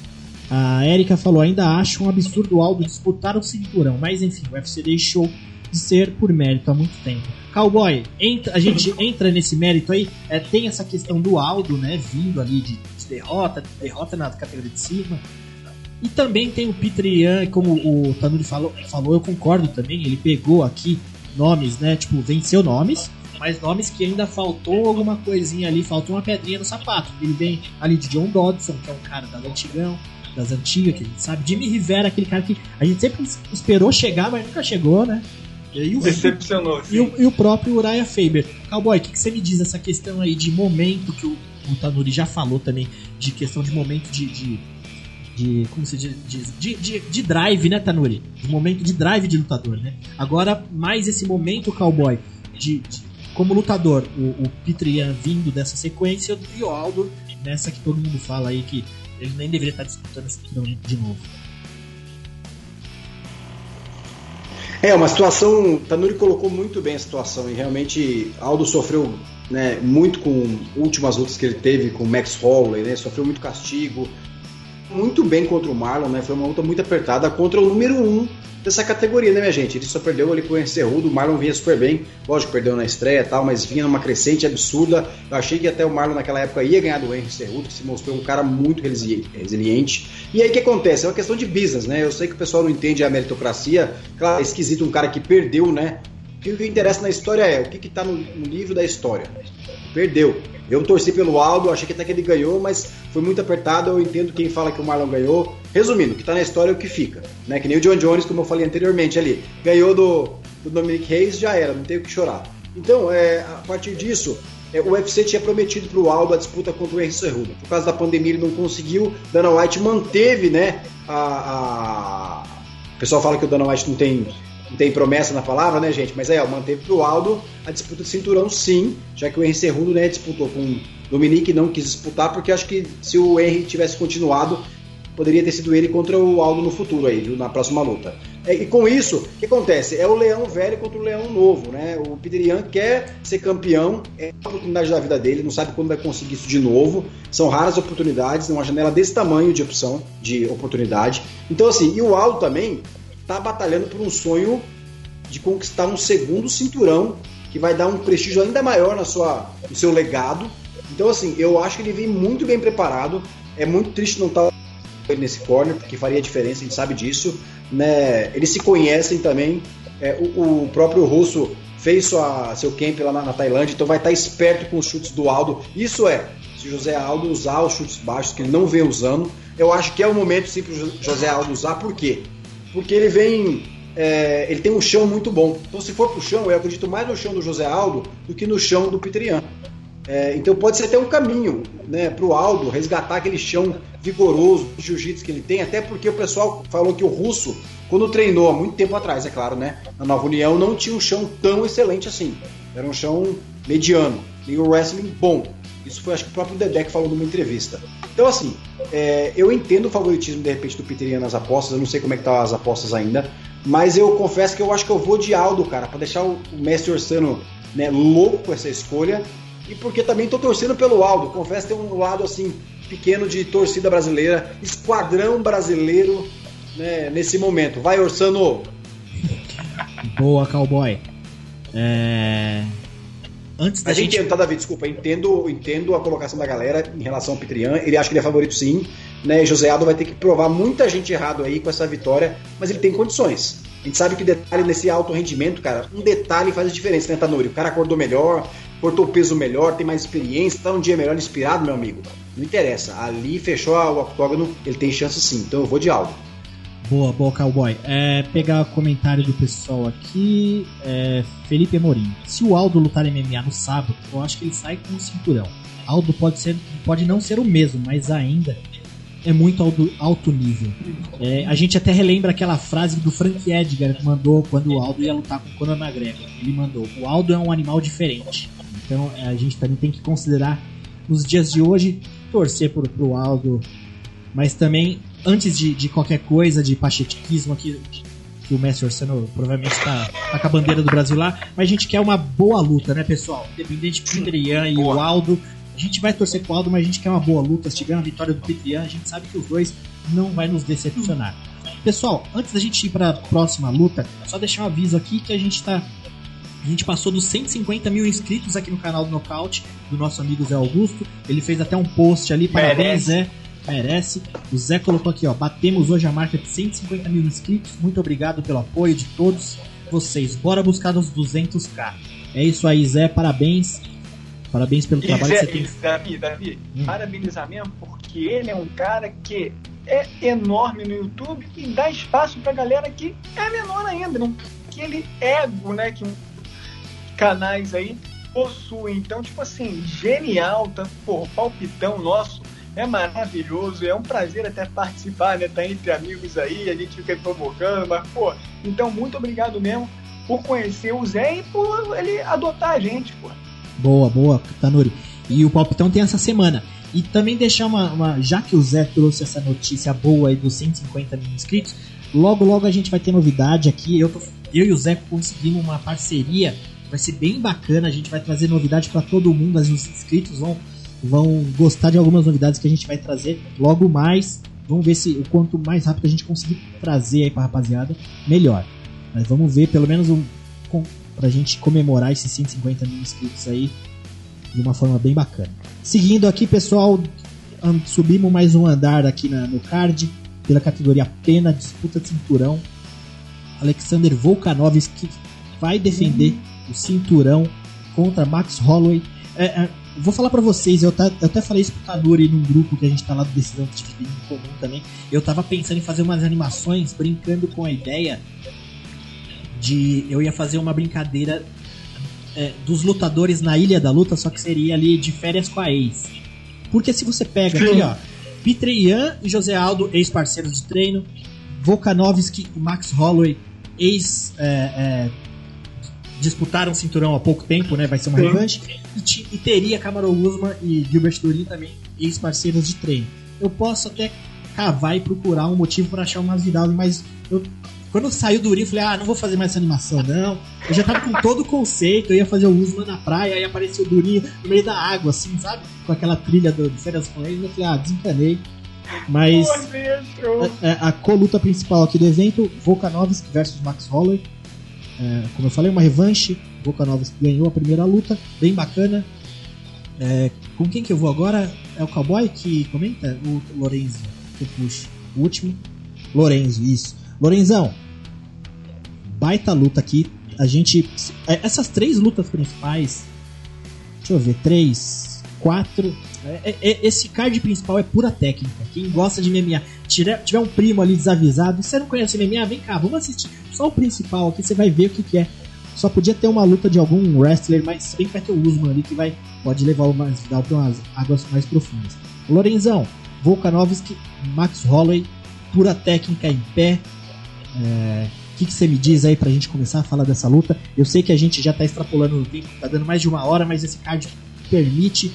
A Erika falou: ainda acho um absurdo o Aldo disputar o cinturão, mas enfim, o UFC deixou de ser por mérito há muito tempo. Cowboy, entra, a gente entra nesse mérito aí. É, tem essa questão do Aldo, né? Vindo ali de, de derrota, derrota na categoria de cima. E também tem o Peter Ian, como o Tanuri falou, falou, eu concordo também. Ele pegou aqui nomes, né? Tipo, venceu nomes, mas nomes que ainda faltou alguma coisinha ali, faltou uma pedrinha no sapato. Ele vem ali de John Dodson, que é um cara das antigão, das antigas, que a gente sabe. Jimmy Rivera, aquele cara que a gente sempre esperou chegar, mas nunca chegou, né? E o, Decepcionou. E o, e o, próprio Uriah Faber. Cowboy, o que, que, você me diz essa questão aí de momento que o, o Tanuri já falou também, de questão de momento de, de de como se diz, de, de, de, drive, né, Tanuri? De momento de drive de lutador, né? Agora, mais esse momento cowboy de, de como lutador, o, o vindo dessa sequência e o Aldo nessa que todo mundo fala aí que ele nem deveria estar disputando esse título de novo. É, uma situação. Tanuri colocou muito bem a situação e realmente Aldo sofreu né, muito com últimas lutas que ele teve com Max Holloway, né? Sofreu muito castigo, muito bem contra o Marlon, né? Foi uma luta muito apertada contra o número 1 um dessa categoria, né, minha gente? Ele só perdeu ali com o Encerrudo, o Marlon vinha super bem, lógico, perdeu na estreia e tal, mas vinha numa crescente absurda. Eu achei que até o Marlon naquela época ia ganhar do Henry Cerrudo, que se mostrou um cara muito resiliente. E aí o que acontece? É uma questão de business, né? Eu sei que o pessoal não entende a meritocracia, claro, é esquisito um cara que perdeu, né? O que interessa na história é o que está no, no livro da história. Perdeu. Eu torci pelo Aldo, achei que até que ele ganhou, mas foi muito apertado. Eu entendo quem fala que o Marlon ganhou. Resumindo, o que tá na história é o que fica. Né? Que nem o John Jones, como eu falei anteriormente ali. Ganhou do, do Dominic Reis, já era, não tem o que chorar. Então, é, a partir disso, é, o UFC tinha prometido para o Aldo a disputa contra o Henry Cerrudo. Por causa da pandemia, ele não conseguiu. Dana White manteve, né? A, a... O pessoal fala que o Dana White não tem não tem promessa na palavra, né, gente? Mas aí, ó, manteve pro Aldo a disputa de cinturão, sim, já que o Henry Cerrudo, né, disputou com o Dominique, não quis disputar, porque acho que se o Henry tivesse continuado, poderia ter sido ele contra o Aldo no futuro aí, viu, na próxima luta. É, e com isso, o que acontece? É o leão velho contra o leão novo, né? O Peter quer ser campeão, é a oportunidade da vida dele, não sabe quando vai conseguir isso de novo. São raras oportunidades, uma janela desse tamanho de opção, de oportunidade. Então, assim, e o Aldo também está batalhando por um sonho de conquistar um segundo cinturão que vai dar um prestígio ainda maior na sua, no seu legado. Então, assim, eu acho que ele vem muito bem preparado. É muito triste não estar tá nesse corner, porque faria diferença, a gente sabe disso. Né? Eles se conhecem também. É, o, o, próprio russo fez sua, seu camp lá na, na, Tailândia, então vai estar tá esperto com os chutes do Aldo. Isso é, se José Aldo usar os chutes baixos que ele não vem usando, eu acho que é o momento sim para José Aldo usar, por quê? Porque ele vem. É, ele tem um chão muito bom. Então, se for pro chão, eu acredito mais no chão do José Aldo do que no chão do Peter Ian. É, então pode ser até um caminho né, para o Aldo resgatar aquele chão vigoroso de jiu-jitsu que ele tem, até porque o pessoal falou que o russo, quando treinou há muito tempo atrás, é claro, né, na Nova União, não tinha um chão tão excelente assim. Era um chão mediano e o wrestling bom. Isso foi acho que o próprio Dedé que falou numa entrevista. Então, assim, é, eu entendo o favoritismo de repente do Peter nas apostas, eu não sei como é que tá as apostas ainda, mas eu confesso que eu acho que eu vou de Aldo, cara, para deixar o, o mestre Orsano né, louco com essa escolha e porque também tô torcendo pelo Aldo. Confesso que tem um lado assim pequeno de torcida brasileira, esquadrão brasileiro né, nesse momento. Vai, Orsano! Boa, cowboy. É... Antes da a gente, gente... tá, David, desculpa, entendo, entendo a colocação da galera em relação ao Pitrian. Ele acha que ele é favorito sim, né? José Aldo vai ter que provar muita gente errado aí com essa vitória, mas ele tem condições. A gente sabe que detalhe nesse alto rendimento, cara, um detalhe faz a diferença, né, Tanuri? O cara acordou melhor, cortou o peso melhor, tem mais experiência, tá um dia melhor inspirado, meu amigo. Não interessa. Ali fechou o octógono, ele tem chance sim. Então eu vou de Aldo. Boa, boa, cowboy. É, pegar o comentário do pessoal aqui. É, Felipe Amorim. Se o Aldo lutar MMA no sábado, eu acho que ele sai com o cinturão. Aldo pode, ser, pode não ser o mesmo, mas ainda é muito alto, alto nível. É, a gente até relembra aquela frase do Frank Edgar que mandou quando o Aldo ia lutar com o Conor McGregor. Ele mandou: o Aldo é um animal diferente. Então a gente também tem que considerar nos dias de hoje torcer pro, pro Aldo, mas também antes de, de qualquer coisa de pachetismo aqui que o Messi Orsano provavelmente tá, tá com a bandeira do Brasil lá, mas a gente quer uma boa luta, né, pessoal? Independente do Adrian e o Aldo, a gente vai torcer pro Aldo, mas a gente quer uma boa luta. Se tiver uma vitória do Petrian, a gente sabe que os dois não vai nos decepcionar. Pessoal, antes da gente ir para a próxima luta, só deixar um aviso aqui que a gente tá a gente passou dos 150 mil inscritos aqui no canal do Nocaute, do nosso amigo Zé Augusto. Ele fez até um post ali, parabéns, Zé. Merece. O Zé colocou aqui, ó. Batemos hoje a marca de 150 mil inscritos. Muito obrigado pelo apoio de todos vocês. Bora buscar os 200k. É isso aí, Zé. Parabéns. Parabéns pelo trabalho Zé, que você tem. Davi, Davi, hum. parabenizar mesmo, porque ele é um cara que é enorme no YouTube e dá espaço pra galera que é menor ainda, não aquele ego, né, que canais aí possuem. Então, tipo assim, genial, tá, pô, palpitão nosso é maravilhoso, é um prazer até participar, né, tá entre amigos aí, a gente fica provocando, mas, pô, então muito obrigado mesmo por conhecer o Zé e por ele adotar a gente, pô. Boa, boa, Tanuri. E o palpitão tem essa semana. E também deixar uma, uma, Já que o Zé trouxe essa notícia boa aí dos 150 mil inscritos, logo logo a gente vai ter novidade aqui. Eu, tô, eu e o Zé conseguimos uma parceria. Vai ser bem bacana. A gente vai trazer novidade para todo mundo. Os inscritos vão, vão gostar de algumas novidades que a gente vai trazer logo mais. Vamos ver se o quanto mais rápido a gente conseguir trazer aí pra rapaziada, melhor. Mas vamos ver, pelo menos um, pra gente comemorar esses 150 mil inscritos aí de uma forma bem bacana. Seguindo aqui, pessoal, subimos mais um andar aqui na, no card pela categoria pena, disputa de cinturão. Alexander Volkanovski vai defender uhum. o cinturão contra Max Holloway. É, é, vou falar para vocês, eu, tá, eu, até falei isso pro Tanuri num grupo que a gente tá lá do Decisão de em comum também. Eu tava pensando em fazer umas animações brincando com a ideia de eu ia fazer uma brincadeira é, dos lutadores na Ilha da Luta, só que seria ali de férias com a ex. Porque se você pega aqui, ó, Pitreian e José Aldo, ex-parceiros de treino, Volkanovski e Max Holloway, ex é, é, disputaram o cinturão há pouco tempo, né? Vai ser uma revanche. E, e, teria Kamaru Usman e Gilbert Durin também, ex-parceiros de treino. Eu posso até cavar e procurar um motivo para achar umas viradas, mas eu quando saiu do Uri, eu falei, ah, não vou fazer mais essa animação, não. Eu já tava com todo o conceito, eu ia fazer o Usman na praia, aí apareceu o Durinho no meio da água, assim, sabe? Com aquela trilha do, de férias com eu falei, ah, desencanei. Mas a, a, a co-luta principal aqui do evento, Volkanovski versus Max Holloway. É, como eu falei, uma revanche. Volkanovski ganhou a primeira luta, bem bacana. É, com quem que eu vou agora? É o Cowboy que comenta? O Lorenzo que puxa. O último? Lorenzo, isso. Lorenzão, baita luta aqui. A gente. É, essas três lutas principais. Deixa eu ver, três, quatro. É, é, é esse card principal é pura técnica. Quem gosta de MMA, tiver, tiver um primo ali desavisado, você não conhece MMA, vem cá, vamos assistir só o principal aqui, você vai ver o que, que é. Só podia ter uma luta de algum wrestler, mas bem que vai ter o Usman ali que vai, pode levar o mais, para umas águas mais profundas. Lorenzão, Volkanovski, Max Holloway, pura técnica em pé, é, o que, que, você me diz aí pra gente começar a falar dessa luta? Eu sei que a gente já tá extrapolando o tempo, tá dando mais de uma hora, mas esse card permite.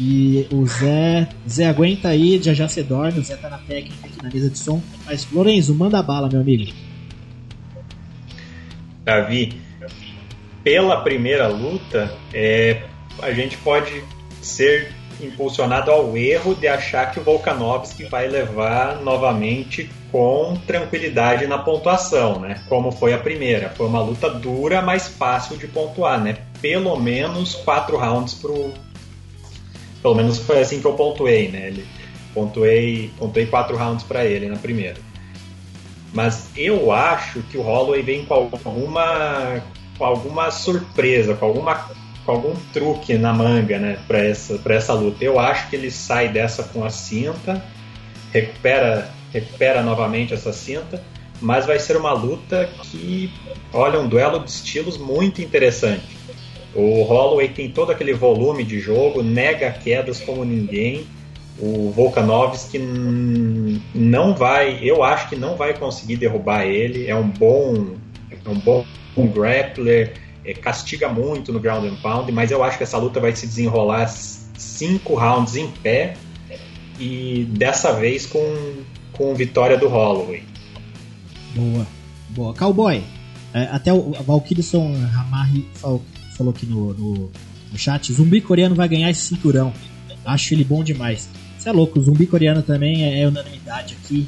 E o Zé. Zé aguenta aí, já já você dorme, o Zé tá na técnica na mesa de som. Mas, Lorenzo, manda bala, meu amigo. Davi, pela primeira luta, é, a gente pode ser impulsionado ao erro de achar que o Volkanovski vai levar novamente com tranquilidade na pontuação, né? Como foi a primeira. Foi uma luta dura, mas fácil de pontuar, né? Pelo menos quatro rounds pro. Pelo menos foi assim que eu pontuei, né? Ele... Pontuei, pontuei quatro rounds para ele na primeira. Mas eu acho que o Holloway vem com alguma, com alguma surpresa, com alguma com algum truque na manga, né, para essa, pra essa luta. Eu acho que ele sai dessa com a cinta, recupera, recupera novamente essa cinta, mas vai ser uma luta que, olha, um duelo de estilos muito interessante. O Holloway tem todo aquele volume de jogo, nega quedas como ninguém. O Volkanovski não vai, eu acho que não vai conseguir derrubar ele. É um bom, é um bom grappler, é, castiga muito no ground and pound, mas eu acho que essa luta vai se desenrolar cinco rounds em pé e dessa vez com, com vitória do Holloway. Boa, boa. Cowboy, é, até o Valkyrie Ramarri falou, falou aqui no, no, no, chat: zumbi coreano vai ganhar esse cinturão. Acho ele bom demais. Você é louco, o zumbi coreano também é, é unanimidade aqui.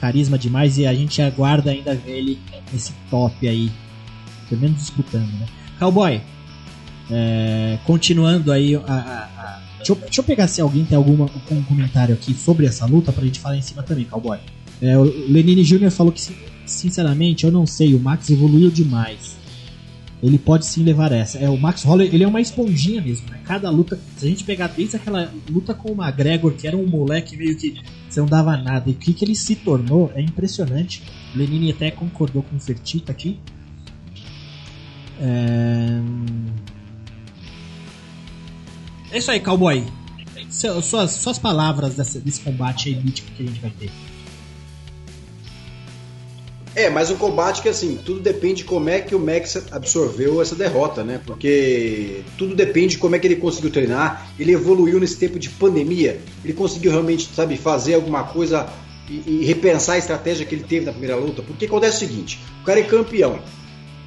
Carisma demais e a gente aguarda ainda ver ele nesse top aí. Pelo menos disputando, né? Cowboy, é, continuando aí a, a, a... Deixa, eu, deixa, eu, pegar se alguém tem algum um comentário aqui sobre essa luta pra gente falar em cima também, Cowboy. É, o Lenine Jr. falou que, sinceramente, eu não sei, o Max evoluiu demais. Ele pode sim levar essa. É, o Max Holloway, ele é uma esponjinha mesmo, né? Cada luta, se a gente pegar desde aquela luta com o McGregor, que era um moleque meio que você não dava nada, e o que, que ele se tornou é impressionante. O Lenine até concordou com o Fertita aqui. É... é isso aí, cowboy. Suas, suas palavras desse, desse combate aí mítico que a gente vai ter. É, mas um combate que assim, tudo depende de como é que o Max absorveu essa derrota, né? Porque tudo depende de como é que ele conseguiu treinar. Ele evoluiu nesse tempo de pandemia. Ele conseguiu realmente, sabe, fazer alguma coisa e, e repensar a estratégia que ele teve na primeira luta. Porque acontece o seguinte: o cara é campeão,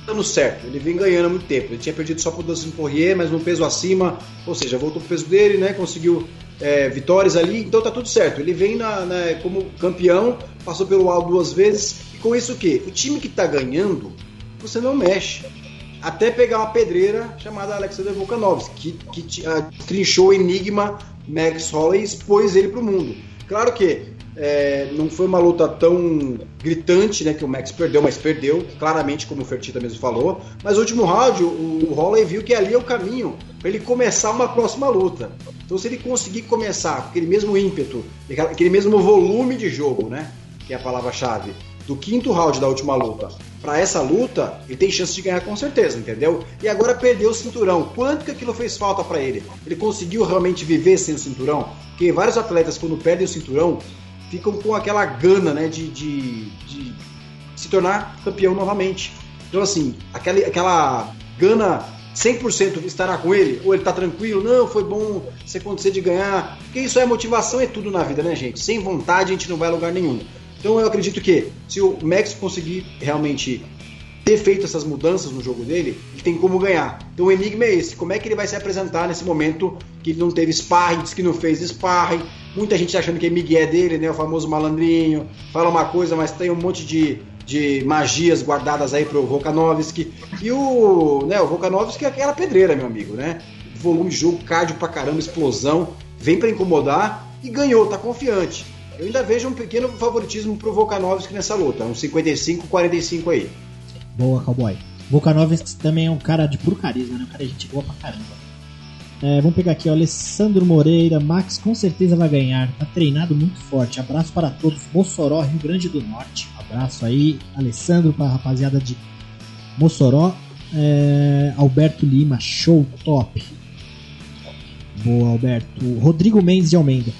dando certo, ele vem ganhando há muito tempo. Ele tinha perdido só pro Dustin Poirier, mas no peso acima, ou seja, voltou pro peso dele, né? Conseguiu é, vitórias ali, então tá tudo certo. Ele vem na, na, como campeão, passou pelo alto duas vezes com isso o quê? O time que está ganhando, você não mexe. Até pegar uma pedreira chamada Alexander Volkanovski, que, que uh, trinchou o enigma Max Holloway e expôs ele para o mundo. Claro que é, não foi uma luta tão gritante, né, que o Max perdeu, mas perdeu, claramente, como o Fertita mesmo falou. Mas no último round, o, o Holloway viu que ali é o caminho para ele começar uma próxima luta. Então, se ele conseguir começar com aquele mesmo ímpeto, aquele mesmo volume de jogo, né, que é a palavra-chave, do quinto round da última luta para essa luta, ele tem chance de ganhar com certeza, entendeu? E agora perdeu o cinturão. Quanto que aquilo fez falta para ele? Ele conseguiu realmente viver sem o cinturão? Porque vários atletas, quando perdem o cinturão, ficam com aquela gana né, de, de, de se tornar campeão novamente. Então, assim, aquela, aquela gana 100% estará com ele? Ou ele tá tranquilo? Não, foi bom se acontecer de ganhar. Porque isso é motivação, é tudo na vida, né, gente? Sem vontade a gente não vai a lugar nenhum. Então eu acredito que se o Max conseguir realmente ter feito essas mudanças no jogo dele, ele tem como ganhar. Então o enigma é esse: como é que ele vai se apresentar nesse momento que ele não teve sparring, diz que não fez sparring. Muita gente achando que é Miguel dele, né? O famoso malandrinho. Fala uma coisa, mas tem um monte de, de magias guardadas aí pro Volkanovski. E o, né, o Volkanovski é aquela pedreira, meu amigo, né? Volume de jogo, cardio pra caramba, explosão. Vem para incomodar e ganhou, tá confiante. Eu ainda vejo um pequeno favoritismo pro Volkanovski nessa luta, uns 55-45 aí. Boa, cowboy. Volkanovski também é um cara de puro carisma, né? Um cara de gente boa pra caramba. É, vamos pegar aqui, ó, Alessandro Moreira. Max com certeza vai ganhar. Tá treinado muito forte. Abraço para todos. Mossoró, Rio Grande do Norte. Abraço aí, Alessandro, pra rapaziada de Mossoró. É, Alberto Lima, show top. Boa, Alberto. Rodrigo Mendes de Almeida.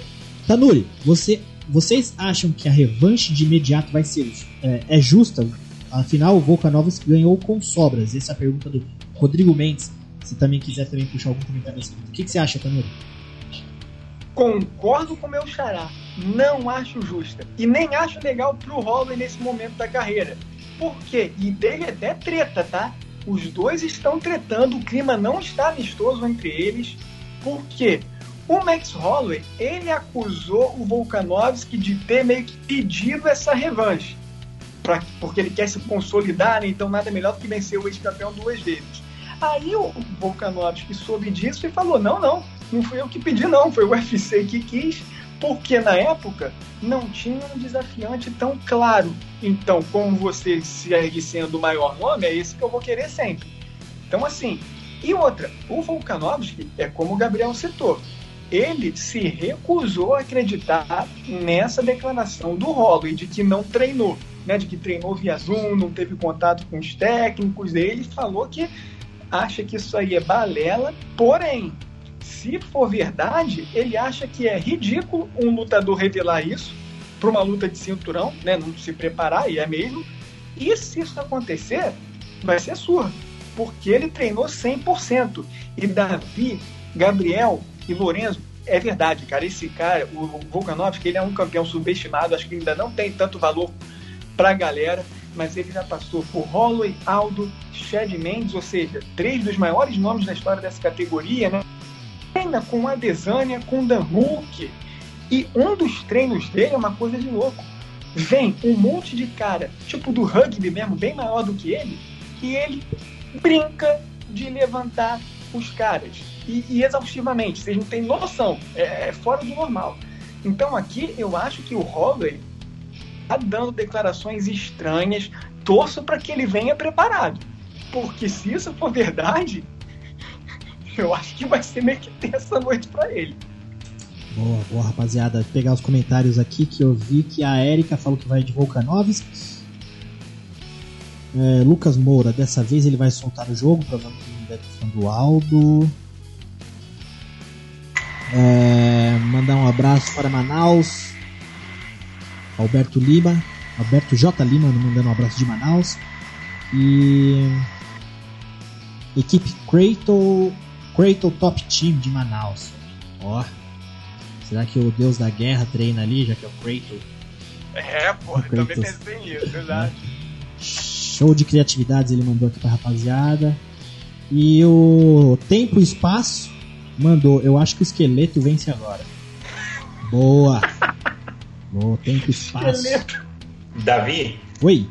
Tanuri, você vocês acham que a revanche de imediato vai ser é, é justa? Afinal, o Volkanovski ganhou com sobras. Essa é a pergunta do Rodrigo Mendes. Se também quiser também puxar algum comentário nesse O que, que você acha, Tanuri? Concordo com o meu xará. Não acho justa. E nem acho legal pro Holloway nesse momento da carreira. Por quê? E dele até treta, tá? Os dois estão tretando, o clima não está amistoso entre eles. Por quê? O Max Holloway, ele acusou o Volkanovski de ter meio que pedido essa revanche. Pra, porque ele quer se consolidar, né? então nada melhor do que vencer o ex-campeão duas vezes. Aí o Volkanovski soube disso e falou: não, não, não fui eu que pedi, não, foi o UFC que quis, porque na época não tinha um desafiante tão claro. Então, como você segue sendo o maior nome, é esse que eu vou querer sempre. Então, assim, e outra, o Volkanovski é como o Gabriel citou, ele se recusou a acreditar nessa declaração do Holloway de que não treinou. né, de que treinou via Zoom, não teve contato com os técnicos, ele falou que acha que isso aí é balela, porém, se for verdade, ele acha que é ridículo um lutador revelar isso para uma luta de cinturão, né, não se preparar, e é mesmo. E se isso acontecer, vai ser surdo, porque ele treinou 100%. E Davi, Gabriel e Lorenzo, é verdade, cara, esse cara, o Volkanovski, ele é um campeão subestimado, acho que ainda não tem tanto valor para a galera, mas ele já passou por Holloway, Aldo, Chad Mendes, ou seja, três dos maiores nomes da história dessa categoria, né? Treina com a Desânia, com Dan Hulk. E um dos treinos dele é uma coisa de louco. Vem um monte de cara, tipo do rugby mesmo, bem maior do que ele, e ele brinca de levantar os caras. E, e exaustivamente, vocês não têm noção, é, é fora do normal. Então aqui eu acho que o Holloway tá dando declarações estranhas. Torço para que ele venha preparado. Porque se isso for verdade, eu acho que vai ser meio que essa noite para ele. Boa, boa, rapaziada. Vou pegar os comentários aqui que eu vi que a Erika falou que vai de Volkanovski. É, Lucas Moura, dessa vez ele vai soltar o jogo, provavelmente deve estar do Aldo. É, mandar um abraço para Manaus. Alberto Lima, Alberto J. Lima mandando um abraço de Manaus. E equipe Crato Top Team de Manaus. Ó, será que o deus da guerra treina ali, já que é o Crato? É, pô, também pensei nisso, verdade. É. Show de criatividades ele mandou aqui pra rapaziada. E o Tempo e Espaço mandou, eu acho que o esqueleto vence agora. Boa! No tempo e espaço. Davi? Oi.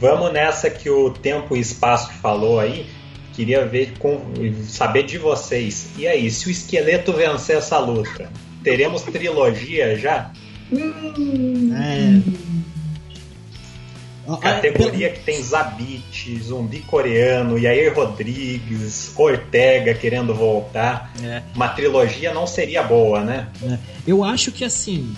Vamos nessa que o tempo e espaço falou aí. Queria ver com, saber de vocês. E aí, se o esqueleto vencer essa luta, teremos trilogia já? É. Categoria que tem Zabit, zumbi coreano, Yair Rodrigues, Ortega querendo voltar. É. Uma trilogia não seria boa, né? É. Eu acho que assim,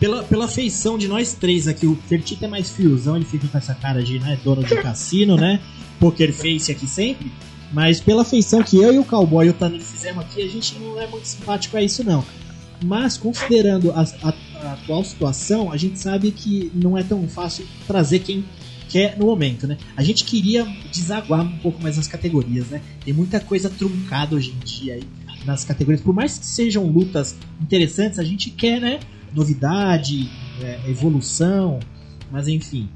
pela, pela feição de nós três aqui, o Fertita é mais fiozão, ele fica com essa cara de né, dono de cassino, né? Poker face aqui sempre. Mas pela feição que eu e o Cowboy e o Tanuri fizemos aqui, a gente não é muito simpático a isso, não. Mas considerando a, a, a atual situação, a gente sabe que não é tão fácil trazer quem quer no momento, né? A gente queria desaguar um pouco mais as categorias, né? Tem muita coisa truncada hoje em dia aí nas categorias. Por mais que sejam lutas interessantes, a gente quer, né? novidade, é, evolução, mas enfim.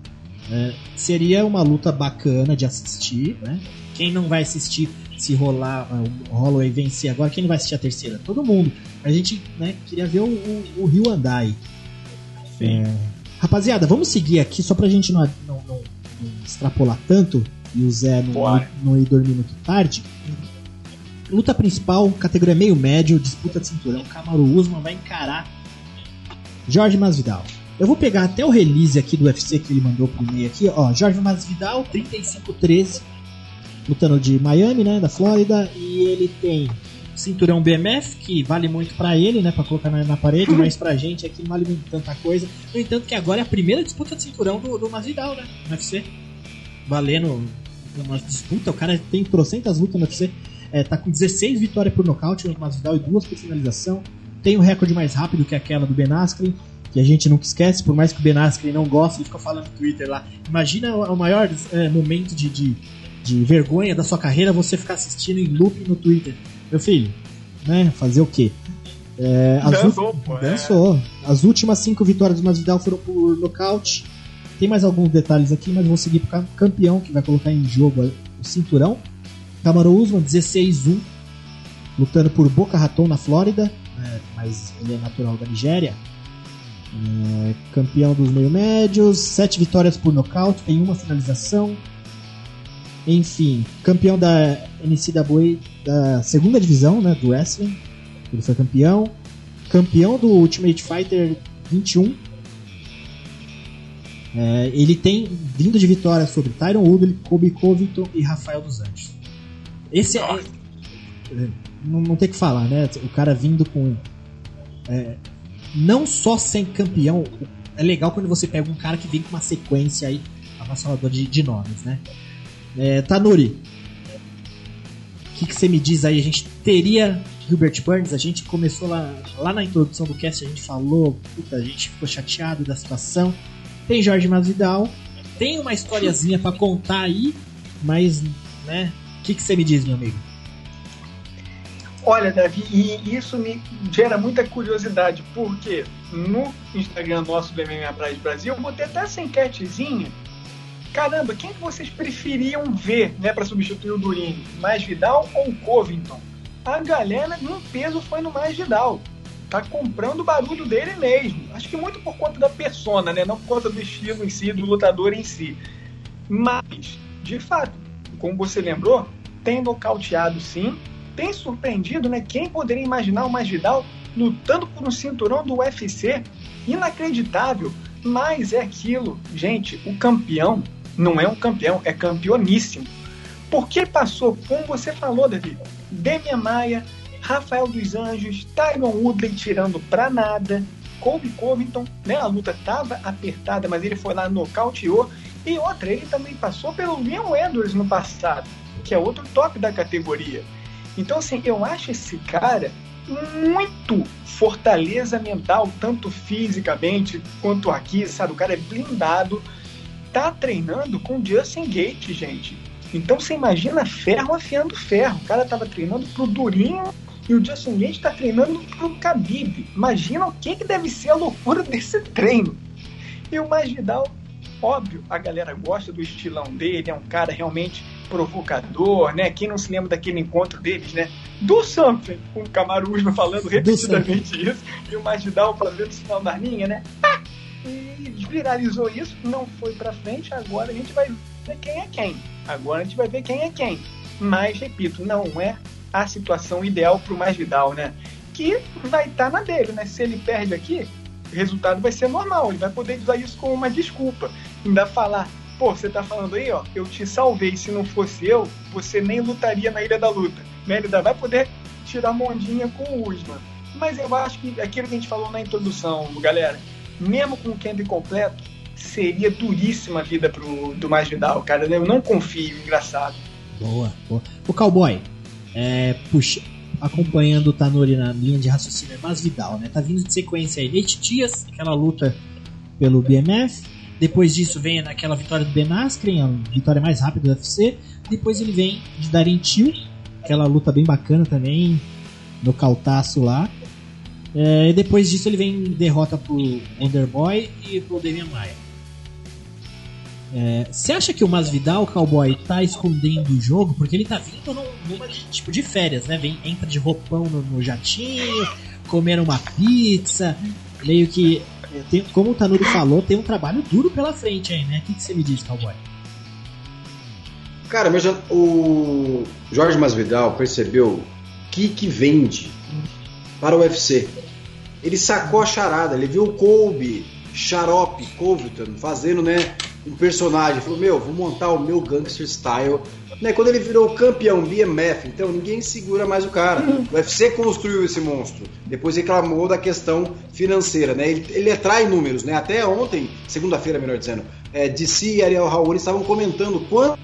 É, seria uma luta bacana de assistir, né? Quem não vai assistir se rolar é, o Holloway vencer agora, quem não vai assistir a terceira? Todo mundo. A gente né, queria ver o, o, o Rio Andai. É, rapaziada, vamos seguir aqui só pra gente não, não, não, não extrapolar tanto e o Zé não, não ir dormir muito tarde. Luta principal, categoria meio médio, disputa de cinturão. Camaro Usman vai encarar Jorge Masvidal. Eu vou pegar até o release aqui do UFC que ele mandou pro e-mail aqui, ó. Jorge Masvidal, 35-13, lutando de Miami, né, da Flórida, e ele tem cinturão BMF, que vale muito para ele, né, para colocar na, na, parede, mas pra gente aqui não vale muito tanta coisa. No entanto, que agora é a primeira disputa de cinturão do, do Masvidal, né, no UFC. Valendo uma disputa, o cara tem trocentas lutas no UFC. É, tá com 16 vitórias por nocaute no Masvidal e duas por finalização tem o um recorde mais rápido que aquela do Ben Askren, que a gente nunca esquece, por mais que o Ben Askren não goste, ele fica falando no Twitter lá. Imagina o maior é, momento de, de, de, vergonha da sua carreira você ficar assistindo em loop no Twitter. Meu filho, né? Fazer o quê? É, dançou, pô, é. dançou. As últimas cinco vitórias do Masvidal foram por nocaute. Tem mais alguns detalhes aqui, mas vou seguir para o campeão que vai colocar em jogo o cinturão. Kamaru Usman 16-1, lutando por Boca Raton na Flórida né, mas ele é natural da Nigéria. É, campeão dos meio médios, sete vitórias por nocaute, tem uma finalização. Enfim, campeão da NCAA da segunda divisão né, do wrestling, ele foi campeão. Campeão do Ultimate Fighter 21. É, ele tem vindo de vitórias sobre Tyron Woodley, Kobe Covington e Rafael dos Anjos. Esse é, é não, não tem que falar, né? O cara vindo com. É, não só sem campeão, é legal quando você pega um cara que vem com uma sequência aí avassaladora de, de nomes, né? É, Tanuri, o que, você me diz aí? A gente teria Gilbert Burns, a gente começou lá, lá na introdução do cast, a gente falou, puta, a gente ficou chateado da situação. Tem Jorge Masvidal, tem uma historiazinha para contar aí, mas, né, o que, você me diz, meu amigo? Olha, Davi, e isso me gera muita curiosidade, porque no Instagram nosso do MMA Brasil, eu botei até essa enquetezinha. Caramba, quem que vocês preferiam ver né, para substituir o Durinho? Mais Vidal ou Covington? A galera no peso foi no Mais Vidal. Tá comprando o barulho dele mesmo. Acho que muito por conta da persona, né? Não por conta do estilo em si, do lutador em si. Mas, de fato, como você lembrou, tem nocauteado sim, tem surpreendido, né? Quem poderia imaginar o Masvidal lutando por um cinturão do UFC? Inacreditável, mas é aquilo, gente, o campeão não é um campeão, é campeoníssimo. Porque passou, como você falou, Davi, Demian Maia, Rafael dos Anjos, Tyron Woodley tirando pra nada, Colby Covington, né? A luta tava apertada, mas ele foi lá, nocauteou. E outra, ele também passou pelo Leon Edwards no passado, que é outro top da categoria. Então, assim, eu acho esse cara muito fortaleza mental, tanto fisicamente quanto aqui, sabe? O cara é blindado, tá treinando com Justin Gate, gente. Então você imagina ferro afiando ferro. O cara tava treinando pro Durinho e o Justin Gate tá treinando pro Khabib. Imagina o que, que deve ser a loucura desse treino. E o Masvidal, óbvio, a galera gosta do estilão dele, é um cara realmente provocador, né? Quem não se lembra daquele encontro deles, né? Do something, com o Camaro Usman falando repetidamente isso, e o Masvidal fazendo o sinal da linha, né? Viralizou isso, não foi pra frente, agora a gente vai ver quem é quem. Agora a gente vai ver quem é quem. Mas, repito, não é a situação ideal pro Masvidal, né? Que vai estar tá na dele, né? Se ele perde aqui, o resultado vai ser normal. Ele vai poder usar isso como uma desculpa. Ainda falar, pô, você tá falando aí, ó, eu te salvei, se não fosse eu, você nem lutaria na Ilha da Luta. Né? Ele ainda vai poder tirar mondinha com o Usman. Mas eu acho que aquilo que a gente falou na introdução, galera, mesmo com o camp completo, seria duríssima a vida pro, do Masvidal, cara. Eu não confio, engraçado. Boa, boa. O Cowboy, é, puxa, acompanhando o Tanuri na linha de raciocínio, é Masvidal, né? Tá vindo de sequência aí. Nate Dias, aquela luta pelo BMF, depois disso vem naquela vitória do Ben Askren, a vitória mais rápida do UFC. Depois ele vem de Darin Till, aquela luta bem bacana também, no cautaço lá. É, e depois disso ele vem derrota pro Underboy e pro Damian Maia. É, você acha que o Masvidal, o cowboy, tá escondendo o jogo? Porque ele tá vindo num, numa tipo de férias, né? Vem, entra de roupão no, no jatinho, comer uma pizza, meio que tem, como o Tanuri falou, tem um trabalho duro pela frente aí, né? O que, você me diz, Cowboy? Cara, mas o Jorge Masvidal percebeu que, que vende para o UFC. Ele sacou a charada, ele viu o Colby, Xarope, Covington fazendo, né, um personagem. Falou, meu, vou montar o meu gangster style né, quando ele virou campeão BMF, então ninguém segura mais o cara. O UFC construiu esse monstro. Depois reclamou da questão financeira, né? Ele, ele atrai números, né? Até ontem, segunda-feira, melhor dizendo, é, DC e Ariel Raul estavam comentando quanto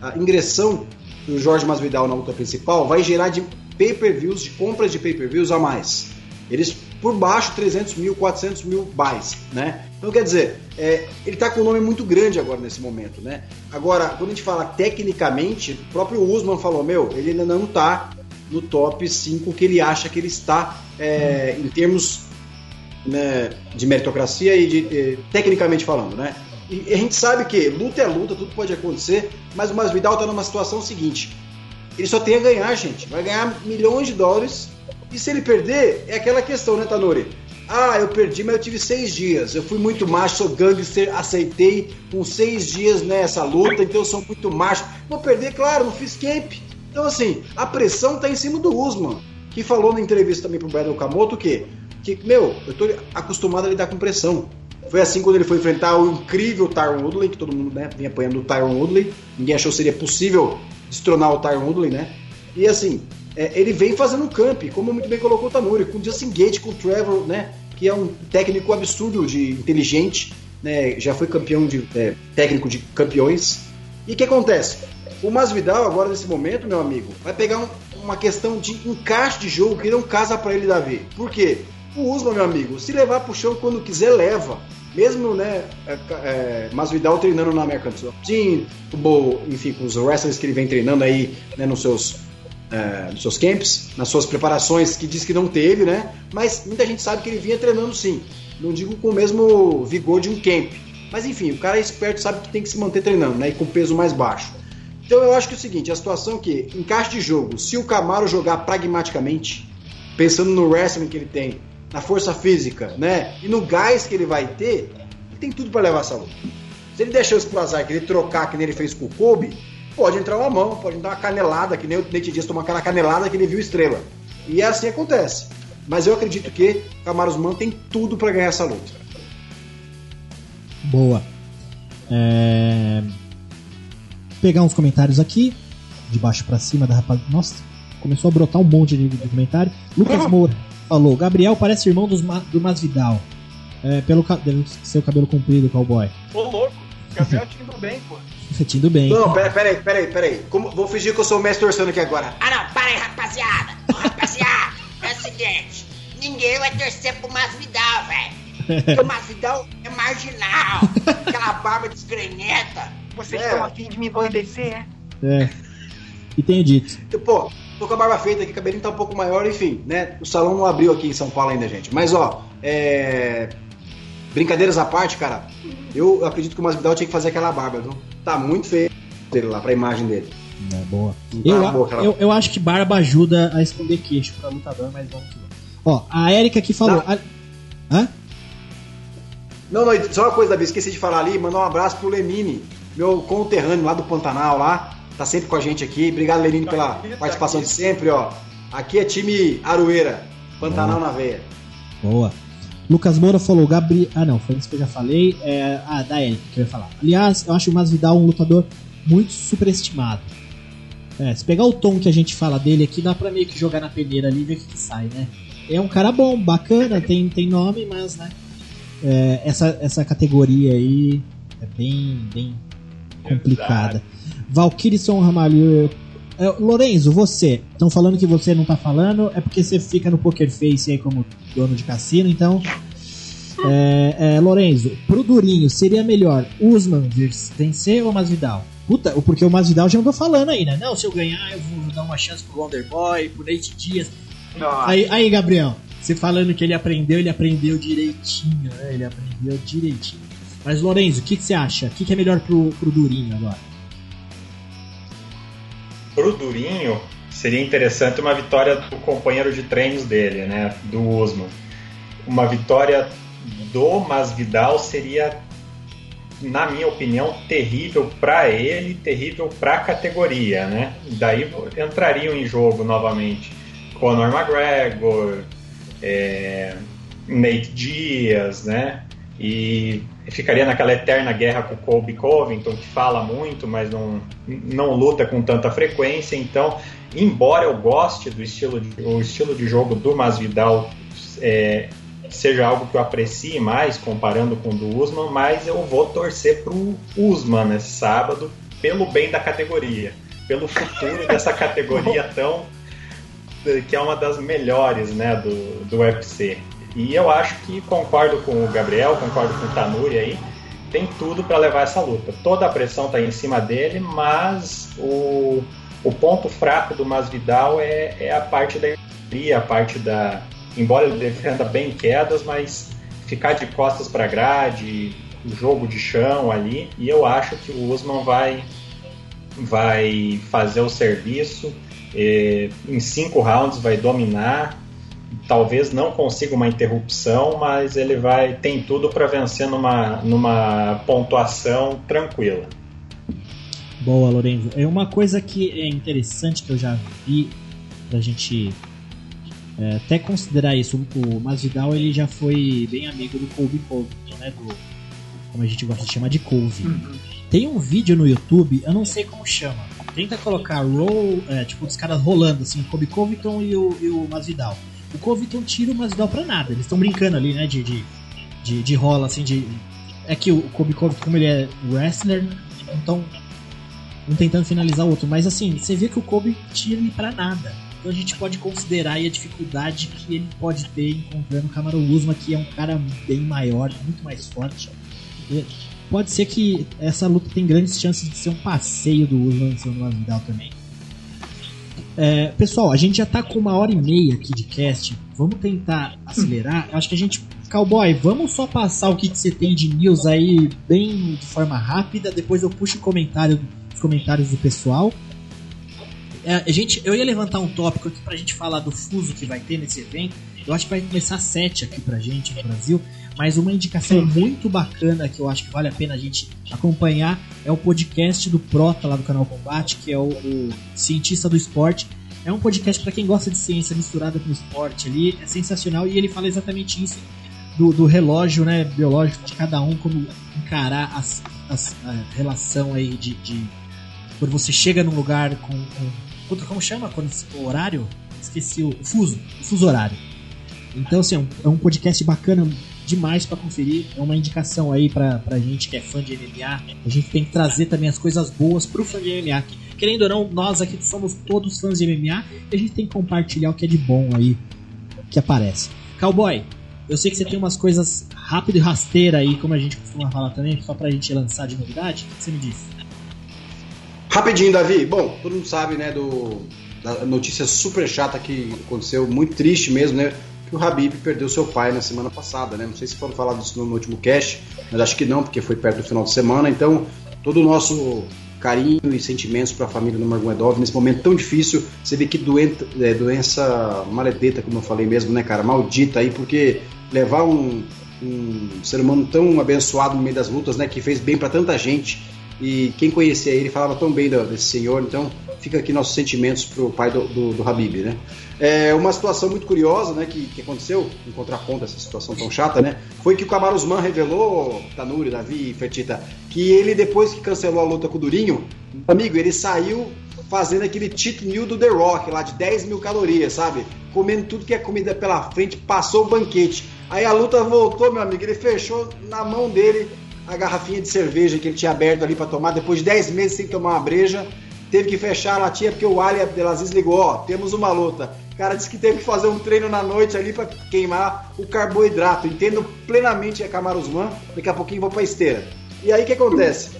a ingressão do Jorge Masvidal na luta principal vai gerar de pay-per-views, de compras de pay-per-views a mais. Eles por baixo 300 mil, 400 mil buys, né? Então quer dizer, é, ele está com um nome muito grande agora nesse momento, né? Agora, quando a gente fala tecnicamente, o próprio Usman falou, meu, ele ainda não está no top 5 que ele acha que ele está é, em termos né, de meritocracia e de, eh, tecnicamente falando, né? E a gente sabe que luta é luta, tudo pode acontecer, mas o Masvidal está numa situação seguinte, ele só tem a ganhar, gente, vai ganhar milhões de dólares e se ele perder, é aquela questão, né, Tanuri? Ah, eu perdi, mas eu tive seis dias. Eu fui muito macho, sou gangster, aceitei com seis dias nessa luta, então eu sou muito macho. Vou perder, claro, não fiz camp. Então, assim, a pressão tá em cima do Usman, que falou na entrevista também pro Brandon Kamoto que, que, meu, eu tô acostumado a lidar com pressão. Foi assim quando ele foi enfrentar o incrível Tyron Woodley, que todo mundo né, vinha apanhando o Tyron Woodley. Ninguém achou que seria possível destronar o Tyron Woodley, né? E assim, é, ele vem fazendo camp, como muito bem colocou o Tanuri, com o Justin Gate, com o Trevor, né? que é um técnico absurdo de inteligente, né? Já foi campeão de é, técnico de campeões. E o que acontece? O Masvidal agora nesse momento, meu amigo, vai pegar um, uma questão de encaixe de jogo que não casa para ele Davi. Por quê? O Usman, meu amigo, se levar pro chão quando quiser, leva. Mesmo, né, é, é, Masvidal treinando na American Team, enfim, com os wrestlers que ele vem treinando aí, né, nos seus é, nos seus camps, nas suas preparações, que diz que não teve, né? Mas muita gente sabe que ele vinha treinando sim. Não digo com o mesmo vigor de um camp. Mas enfim, o cara é esperto, sabe que tem que se manter treinando, né? E com peso mais baixo. Então eu acho que é o seguinte, a situação é que, encaixe de jogo, se o Camaro jogar pragmaticamente, pensando no wrestling que ele tem, na força física, né? E no gás que ele vai ter, ele tem tudo para levar essa luta. Se ele deixar isso pro azar, que ele trocar que nem ele fez com o Kobe, pode entrar uma mão, pode dar uma canelada, que nem o Nate Diaz tomou aquela canelada que ele viu estrela. E é assim acontece. Mas eu acredito que Camaros Man tem tudo para ganhar essa luta. Boa. É... Pegar uns comentários aqui, de baixo para cima da rapaz. Nossa, começou a brotar um monte de, de comentário. Lucas Moura falou: Gabriel parece irmão dos Ma do Masvidal. É, pelo deve ser o cabelo comprido, cowboy. Ô louco, Gabriel tindo bem, pô. Tindo bem. Não, peraí, peraí, peraí, peraí. Como, vou fingir que eu sou o mestre torcendo aqui agora. Ah não, para aí, rapaziada. Ô, rapaziada, é o seguinte: ninguém vai torcer pro Masvidal, velho. Porque o Masvidal é marginal. Aquela barba desgrenheta. Vocês É. estão afim de me envandecer, é? É. E tenho dito. Pô, tô com a barba feita aqui, o cabelinho tá um pouco maior, enfim, né? O salão não abriu aqui em São Paulo ainda, gente. Mas, ó, é... Brincadeiras à parte, cara, eu acredito que o Masvidal tinha que fazer aquela barba, viu? Tá muito feio dele lá, pra imagem dele. É, boa. Não tá Eu, boa aquela- eu, eu acho que barba ajuda a esconder queixo pra lutador, mas vamos que vamos. Ó, a Erika aqui falou. Tá. a- Hã? Não, não, só uma coisa, Davi, esqueci de falar ali, mandar um abraço pro Lenine, meu conterrâneo lá do Pantanal lá, tá sempre com a gente aqui. Obrigado, Lenine, pela participação de sempre, ó. Aqui é time Aroeira, Pantanal na veia. Boa. Lucas Moura falou, Gabriel. Ah, não, foi isso que eu já falei. É... Ah, da Erika que eu ia falar. Aliás, eu acho o Masvidal um lutador muito superestimado. É, se pegar o tom que a gente fala dele aqui, dá pra meio que jogar na peneira ali e ver o que, que sai, né? É um cara bom, bacana, tem, tem nome, mas, né? é, essa, essa categoria aí é bem, bem complicada. Valkyrie Ramalho. É, Lorenzo, você. Estão falando que você não tá falando, é porque você fica no Poker Face aí como dono de cassino, então. É, é, Lorenzo, pro Durinho, seria melhor Usman vencer ou Masvidal? Puta, porque o Masvidal já andou falando aí, né? Não, se eu ganhar, eu vou dar uma chance pro Wonder Boy, pro Nate Dias. Nossa. Aí, aí, Gabriel, você falando que ele aprendeu, ele aprendeu direitinho, né? Ele aprendeu direitinho. Mas, Lorenzo, o que, que você acha? O que, que é melhor pro, pro Durinho agora? Pro Durinho, seria interessante uma vitória do companheiro de treinos dele, né? Do Usman. Uma vitória do Masvidal seria, na minha opinião, terrível para ele, terrível para a categoria, né? Daí entrariam em jogo novamente Conor McGregor, é, Nate Diaz, né? E ficaria naquela eterna guerra com o Colby Covington, que fala muito, mas não, não luta com tanta frequência. Então, embora eu goste do estilo de, o estilo de jogo do Masvidal é, seja algo que eu aprecie mais comparando com o do Usman, mas eu vou torcer pro Usman nesse sábado pelo bem da categoria, pelo futuro dessa categoria tão que é uma das melhores né, do, do UFC. E eu acho que concordo com o Gabriel, concordo com o Tanuri aí, tem tudo para levar essa luta. Toda a pressão está em cima dele, mas o, o ponto fraco do Masvidal é, é a parte da a parte da. Embora ele defenda bem quedas, mas ficar de costas para grade, jogo de chão ali, e eu acho que o Usman vai, vai fazer o serviço. eh, em cinco rounds vai dominar, talvez não consiga uma interrupção, mas ele vai tem tudo para vencer numa, numa pontuação tranquila. Boa, Lorenzo. É uma coisa que é interessante que eu já vi pra gente é, até considerar isso. O Masvidal ele já foi bem amigo do Colby Covington, né? Do, como a gente gosta de chamar de Colby. Tem um vídeo no YouTube, eu não sei como chama. Tenta colocar roll, é, tipo, os caras rolando assim, o Colby Covington e o, e o Masvidal. O Covington tira o Masvidal pra nada. Eles estão brincando ali, né? De, de, de, de rola, assim, de. É que o Kobe como ele é wrestler, então. Um tentando finalizar o outro. Mas assim, você vê que o Kobe tira ele pra nada. Então a gente pode considerar a dificuldade que ele pode ter encontrando o Kamaru Usman, que é um cara bem maior, muito mais forte. Pode ser que essa luta tem grandes chances de ser um passeio do Usman em cima do Masvidal também. É, pessoal, a gente já tá com uma hora e meia aqui de cast. Vamos tentar acelerar. Acho que a gente. Cowboy, vamos só passar o que, que você tem de news aí bem de forma rápida. Depois eu puxo comentário, os comentários do pessoal. É, a gente, eu ia levantar um tópico aqui pra gente falar do fuso que vai ter nesse evento. Eu acho que vai começar 7 aqui pra gente no Brasil. Mas uma indicação muito bacana que eu acho que vale a pena a gente acompanhar é o podcast do Prota lá do canal Combate, que é o, o Cientista do Esporte. É um podcast para quem gosta de ciência misturada com esporte ali, é sensacional e ele fala exatamente isso do, do relógio né, biológico de cada um, como encarar as, as, a relação aí de, de quando você chega num lugar com, com como chama quando o horário? Esqueci o, o fuso, o fuso horário. Então, assim, é um, é um podcast bacana demais para conferir. É uma indicação aí pra, pra gente que é fã de MMA. A gente tem que trazer também as coisas boas pro fã de MMA. Que, querendo ou não, nós aqui somos todos fãs de MMA e a gente tem que compartilhar o que é de bom aí que aparece. Cowboy, eu sei que você tem umas coisas rápido e rasteira aí, como a gente costuma falar também, só pra gente lançar de novidade. O que você me diz? Rapidinho, Davi. Bom, todo mundo sabe, né, do, da notícia super chata que aconteceu, muito triste mesmo, né? O Habib perdeu seu pai na semana passada, né? Não sei se foram falar disso no último cast, mas acho que não, porque foi perto do final de semana. Então, todo o nosso carinho e sentimentos para a família do Margomedov nesse momento tão difícil. Você vê que é, doença maledeta, como eu falei mesmo, né, cara? Maldita aí, porque levar um, um ser humano tão abençoado no meio das lutas, né? Que fez bem para tanta gente e quem conhecia ele falava tão bem desse senhor, então fica aqui nossos sentimentos pro pai do, do, do Habib, né? É uma situação muito curiosa, né, que, que aconteceu, em contraponto a essa situação tão chata, né, foi que o Camaro Usman revelou, Tanuri, Davi e Fertita, que ele, depois que cancelou a luta com o Durinho, amigo, ele saiu fazendo aquele cheat meal do The Rock, lá de 10 mil calorias, sabe? Comendo tudo que é comida pela frente, passou o banquete. Aí a luta voltou, meu amigo, ele fechou na mão dele a garrafinha de cerveja que ele tinha aberto ali para tomar, depois de 10 meses sem tomar uma breja, teve que fechar a latinha porque o Ali Abdelaziz ligou, ó, temos uma luta. O cara disse que teve que fazer um treino na noite ali para queimar o carboidrato. Entendo plenamente a Camaruzman, daqui a pouquinho vou pra esteira. E aí o que acontece?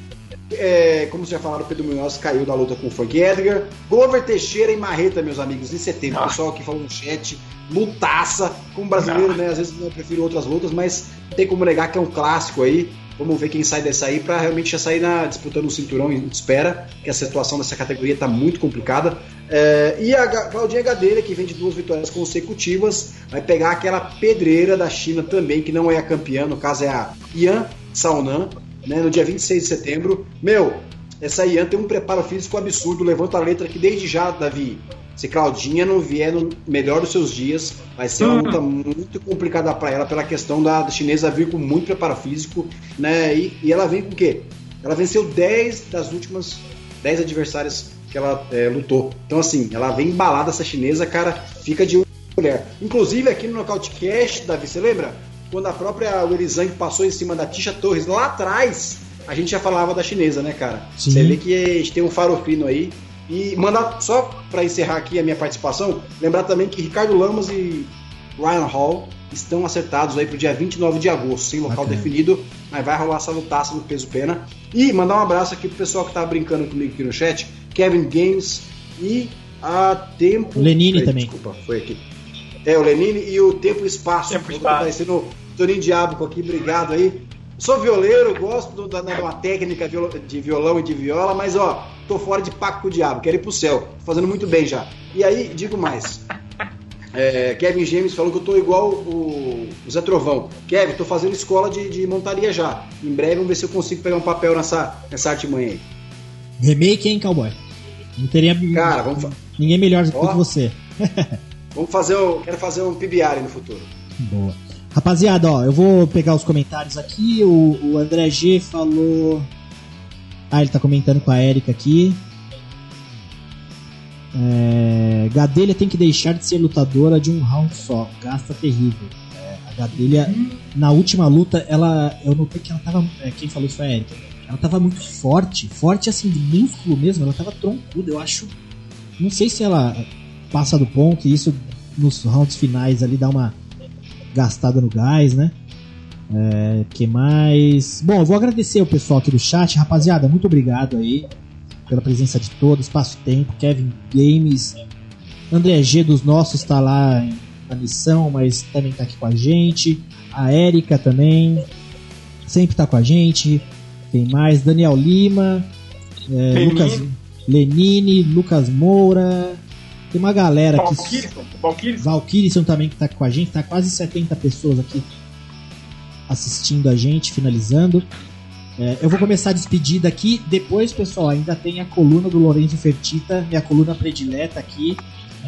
É, como já falaram, o Pedro Munhoz caiu da luta com o Frank Edgar. Glover Teixeira e Marreta, meus amigos, em setembro. O pessoal que falou no chat, lutaça. Como brasileiro, né? Às vezes eu prefiro outras lutas, mas tem como negar que é um clássico aí. Vamos ver quem sai dessa aí para realmente já sair na, disputando o cinturão e espera, que a situação dessa categoria está muito complicada. É, e a Claudinha Gadeira, que vem de duas vitórias consecutivas, vai pegar aquela pedreira da China também, que não é a campeã, no caso é a Yan Saonan, né, no dia 26 de setembro. Meu, essa Yan tem um preparo físico absurdo, levanta a letra aqui desde já, Davi. Se Claudinha não vier no melhor dos seus dias, vai ser uma luta muito complicada para ela pela questão da, chinesa vir com muito preparo físico, né? E, e, ela vem com o quê? Ela venceu 10 das últimas 10 adversárias que ela é, lutou. Então, assim, ela vem embalada essa chinesa, cara, fica de mulher. Inclusive, aqui no Knockout Cash, Davi, você lembra? Quando a própria Weili Zhang passou em cima da Tisha Torres lá atrás, a gente já falava da chinesa, né, cara? Sim. Você vê que a gente tem um farofino aí e mandar, só para encerrar aqui a minha participação, lembrar também que Ricardo Lamas e Ryan Hall estão acertados aí pro dia 29 de agosto, sem local okay. definido, mas vai rolar essa lutaça no peso pena. E mandar um abraço aqui pro pessoal que tá brincando comigo aqui no chat, Kevin Games e a Tempo. Lenine também. Desculpa, foi aqui. É, o Lenine e o Tempo e Espaço. Tempo e Espaço. Toninho Diabo aqui, obrigado aí. Sou violeiro, gosto do, da, da, uma técnica de violão e de viola, mas ó, tô fora de pacto com o diabo, quero ir pro céu. Tô fazendo muito bem já. E aí, digo mais. É, Kevin James falou que eu tô igual o, o Zé Trovão. Kevin, tô fazendo escola de, de, montaria já. Em breve vamos ver se eu consigo pegar um papel nessa, nessa arte manhã aí. Remake, hein, cowboy? Não teria Cara, vamos ninguém melhor do que você. vamos fazer o, quero fazer um PBR no futuro. Boa. Rapaziada, ó, eu vou pegar os comentários aqui. O, o André G falou. Ah, ele tá comentando com a Erika aqui. É... Gadelha tem que deixar de ser lutadora de um round só. Gasta terrível. É, a Gadelha, na última luta, ela. Eu notei que ela tava. é, quem falou isso foi a Erika. Ela tava muito forte. Forte assim, de músculo mesmo. Ela tava troncuda. Eu acho. Não sei se ela passa do ponto e isso nos rounds finais ali dá uma gastada no gás, né? É, que mais? Bom, eu vou agradecer o pessoal aqui do chat, rapaziada. Muito obrigado aí pela presença de todos, Espaço Tempo, Kevin Games, André G dos nossos está lá na missão, mas também está aqui com a gente. A Érica também, sempre está com a gente. Tem mais? Daniel Lima, é, Lenine. Lucas Lenine, Lucas Moura. Tem uma galera aqui. Valkyrie, Valkyrie, Valkyrie também que tá com a gente, tá quase 70 pessoas aqui assistindo a gente, finalizando. É, eu vou começar a despedida aqui. Depois, pessoal, ainda tem a coluna do Lourenço Fertita, minha coluna predileta aqui,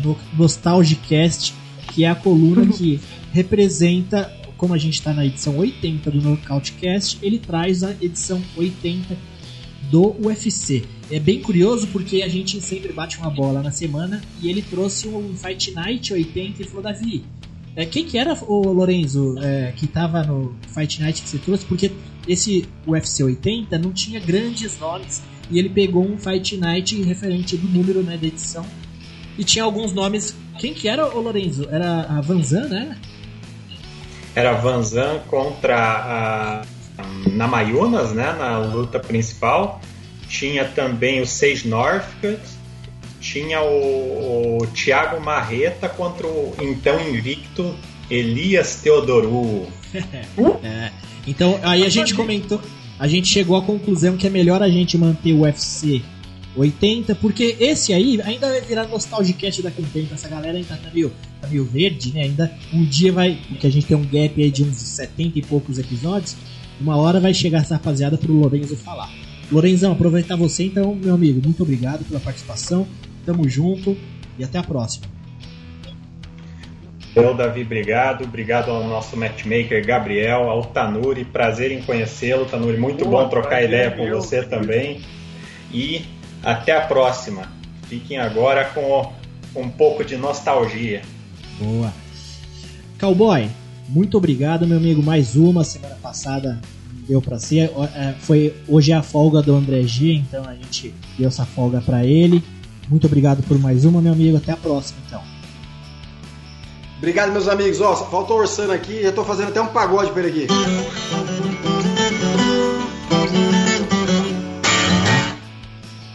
no Nostalgicast, que é a coluna que representa, como a gente está na edição 80 do Nocautecast, ele traz a edição 80 do UFC. É bem curioso porque a gente sempre bate uma bola na semana e ele trouxe um Fight Night 80 e falou, Davi, é, quem que era o Lorenzo é, que tava no Fight Night que você trouxe? Porque esse UFC 80 não tinha grandes nomes e ele pegou um Fight Night referente do número né, da edição e tinha alguns nomes. Quem que era o Lorenzo? Era a Van Zan, né? Era Van Zan contra a, a Namayunas, né, na luta principal. Tinha também o Seis Northcutt. Tinha o, o Thiago Marreta contra o então invicto Elias Teodoru. É. Então aí a gente comentou, a gente chegou à conclusão que é melhor a gente manter o UFC 80, porque esse aí ainda vai virar nostalgicast daqui a um tempo. Essa galera ainda tá meio, tá meio verde, né? Ainda um dia vai. Porque a gente tem um gap aí de uns 70 e poucos episódios. Uma hora vai chegar essa rapaziada pro Lorenzo falar. Lorenzão, aproveitar você então, meu amigo. Muito obrigado pela participação. Tamo junto e até a próxima. Eu, Davi, obrigado. Obrigado ao nosso matchmaker Gabriel, ao Tanuri. Prazer em conhecê-lo, Tanuri. Muito Boa, bom trocar prazer ideia com meu. você também. E até a próxima. Fiquem agora com um pouco de nostalgia. Boa. Cowboy, muito obrigado, meu amigo. Mais uma. Semana passada deu pra ser. É, Foi, hoje é a folga do André G, então a gente deu essa folga pra ele. Muito obrigado por mais uma, meu amigo. Até a próxima, então. Obrigado, meus amigos. Ó, só falta o Orsano aqui, já tô fazendo até um pagode pra ele aqui.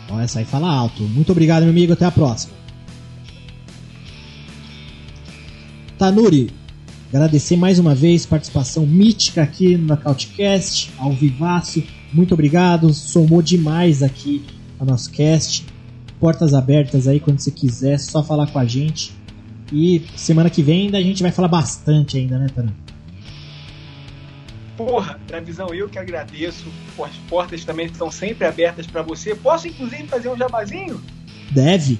Ó, essa aí fala alto. Muito obrigado, meu amigo. Até a próxima. Tanuri, agradecer mais uma vez participação mítica aqui no Nocautecast, ao vivaço. Muito obrigado, somou demais aqui a nosso cast. Portas abertas aí quando você quiser, só falar com a gente. E semana que vem ainda a gente vai falar bastante ainda, né, Tanuri? Porra, Davizão, eu que agradeço. As portas também estão sempre abertas para você. Posso, inclusive, fazer um jabazinho? Deve.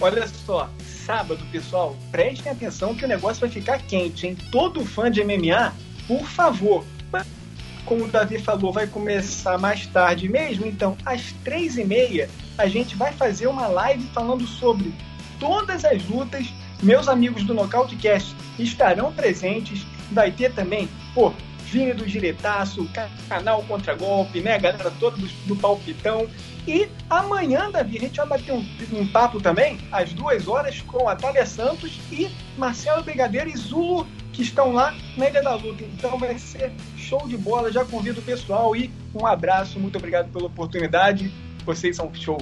Olha só, sábado, pessoal, prestem atenção que o negócio vai ficar quente, hein? Todo fã de MMA, por favor. Como o Davi falou, vai começar mais tarde mesmo, então às três e meia a gente vai fazer uma live falando sobre todas as lutas. Meus amigos do Nocautecast estarão presentes. Vai ter também, pô, Vini do Diretaço, ca- canal Contra Golpe, né? Galera toda do, do Palpitão. E amanhã, Davi, a gente vai bater um, um papo também, às duas horas, com a Thalia Santos e Marcelo Brigadeiro e Zulu, que estão lá na Ilha da Luta. Então vai ser show de bola. Já convido o pessoal e um abraço. Muito obrigado pela oportunidade. Vocês são show.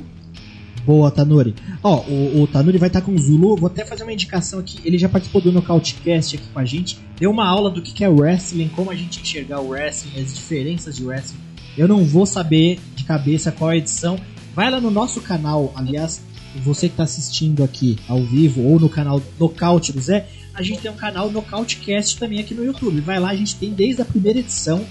Boa, Tanuri. Ó, o, o Tanuri vai estar com o Zulu. Vou até fazer uma indicação aqui. Ele já participou do Nocautecast aqui com a gente. Deu uma aula do que é wrestling, como a gente enxergar o wrestling, as diferenças de wrestling. Eu não vou saber de cabeça qual é a edição. Vai lá no nosso canal, aliás, você que está assistindo aqui ao vivo ou no canal Nocaute do Zé, a gente tem um canal Nocautecast também aqui no YouTube. Vai lá, a gente tem desde a primeira edição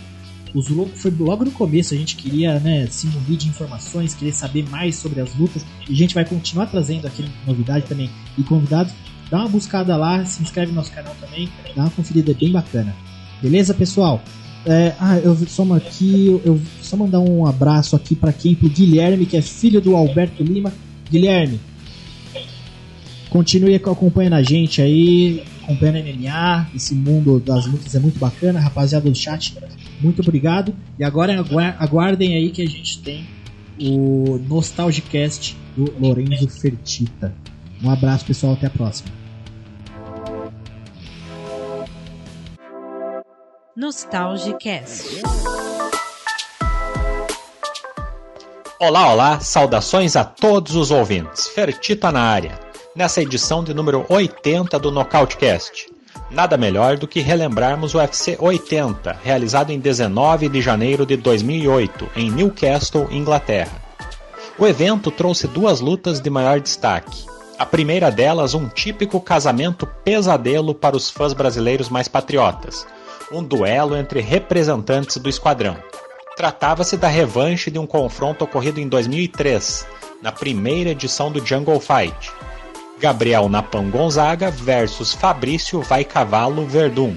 o Zulu foi logo no começo, a gente queria né, se munir de informações, queria saber mais sobre as lutas, e a gente vai continuar trazendo aqui novidade também e convidados. Dá uma buscada lá, se inscreve no nosso canal também, dá uma conferida é bem bacana. Beleza, pessoal? É, ah, eu só uma aqui, eu, só mandar um abraço aqui para quem? Pro Guilherme, que é filho do Alberto Lima. Guilherme, Continue acompanhando a gente aí, acompanhando a MMA. Esse mundo das lutas é muito bacana. Rapaziada do chat, muito obrigado. E agora aguardem aí que a gente tem o Nostalgicast do Lorenzo Fertita. Um abraço, pessoal. Até a próxima. Nostalgicast. Olá, olá, saudações a todos os ouvintes. Fertita na área. Nessa edição de número 80 do Nocautecast. Nada melhor do que relembrarmos o UFC 80, realizado em 19 de janeiro de 2008, em Newcastle, Inglaterra. O evento trouxe duas lutas de maior destaque. A primeira delas, um típico casamento pesadelo para os fãs brasileiros mais patriotas um duelo entre representantes do esquadrão. Tratava-se da revanche de um confronto ocorrido em 2003, na primeira edição do Jungle Fight. Gabriel Napão Gonzaga versus Fabrício Vai Cavalo Verdun.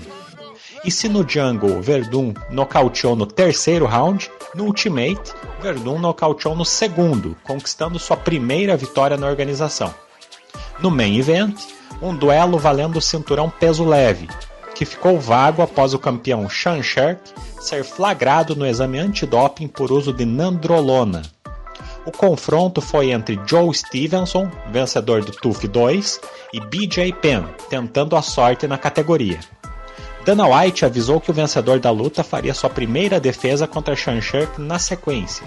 E se no Jungle Verdun nocauteou no terceiro round, no Ultimate, Verdun nocauteou no segundo, conquistando sua primeira vitória na organização. No Main Event, um duelo valendo o cinturão peso leve, que ficou vago após o campeão Sean Shark ser flagrado no exame antidoping por uso de nandrolona. O confronto foi entre Joe Stevenson, vencedor do TUF 2, e BJ Penn, tentando a sorte na categoria. Dana White avisou que o vencedor da luta faria sua primeira defesa contra Sean Shark na sequência.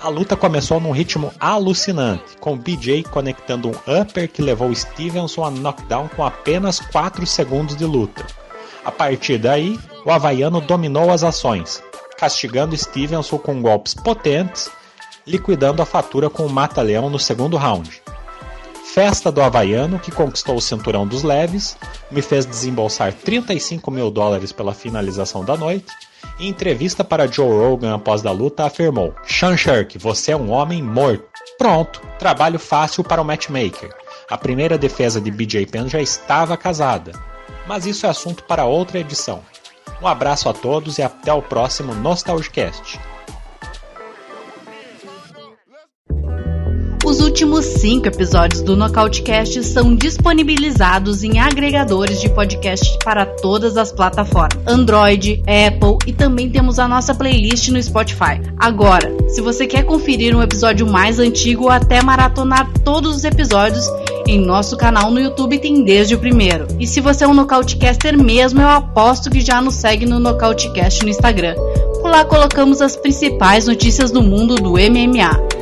A luta começou num ritmo alucinante, com BJ conectando um upper que levou Stevenson a knockdown com apenas 4 segundos de luta. A partir daí, o havaiano dominou as ações, castigando Stevenson com golpes potentes, liquidando a fatura com o mata-leão no segundo round. Festa do Havaiano, que conquistou o cinturão dos leves, me fez desembolsar 35 mil dólares pela finalização da noite em entrevista para Joe Rogan após a luta, afirmou: Sean Shark, você é um homem morto. Pronto, trabalho fácil para o matchmaker. A primeira defesa de BJ Penn já estava casada. Mas isso é assunto para outra edição. Um abraço a todos e até o próximo Nostalgicast. Os últimos cinco episódios do Nocautecast são disponibilizados em agregadores de podcast para todas as plataformas: Android, Apple e também temos a nossa playlist no Spotify. Agora, se você quer conferir um episódio mais antigo ou até maratonar todos os episódios, em nosso canal no YouTube tem desde o primeiro. E se você é um Nocautecaster mesmo, eu aposto que já nos segue no Nocautecast no Instagram. Por lá colocamos as principais notícias do mundo do MMA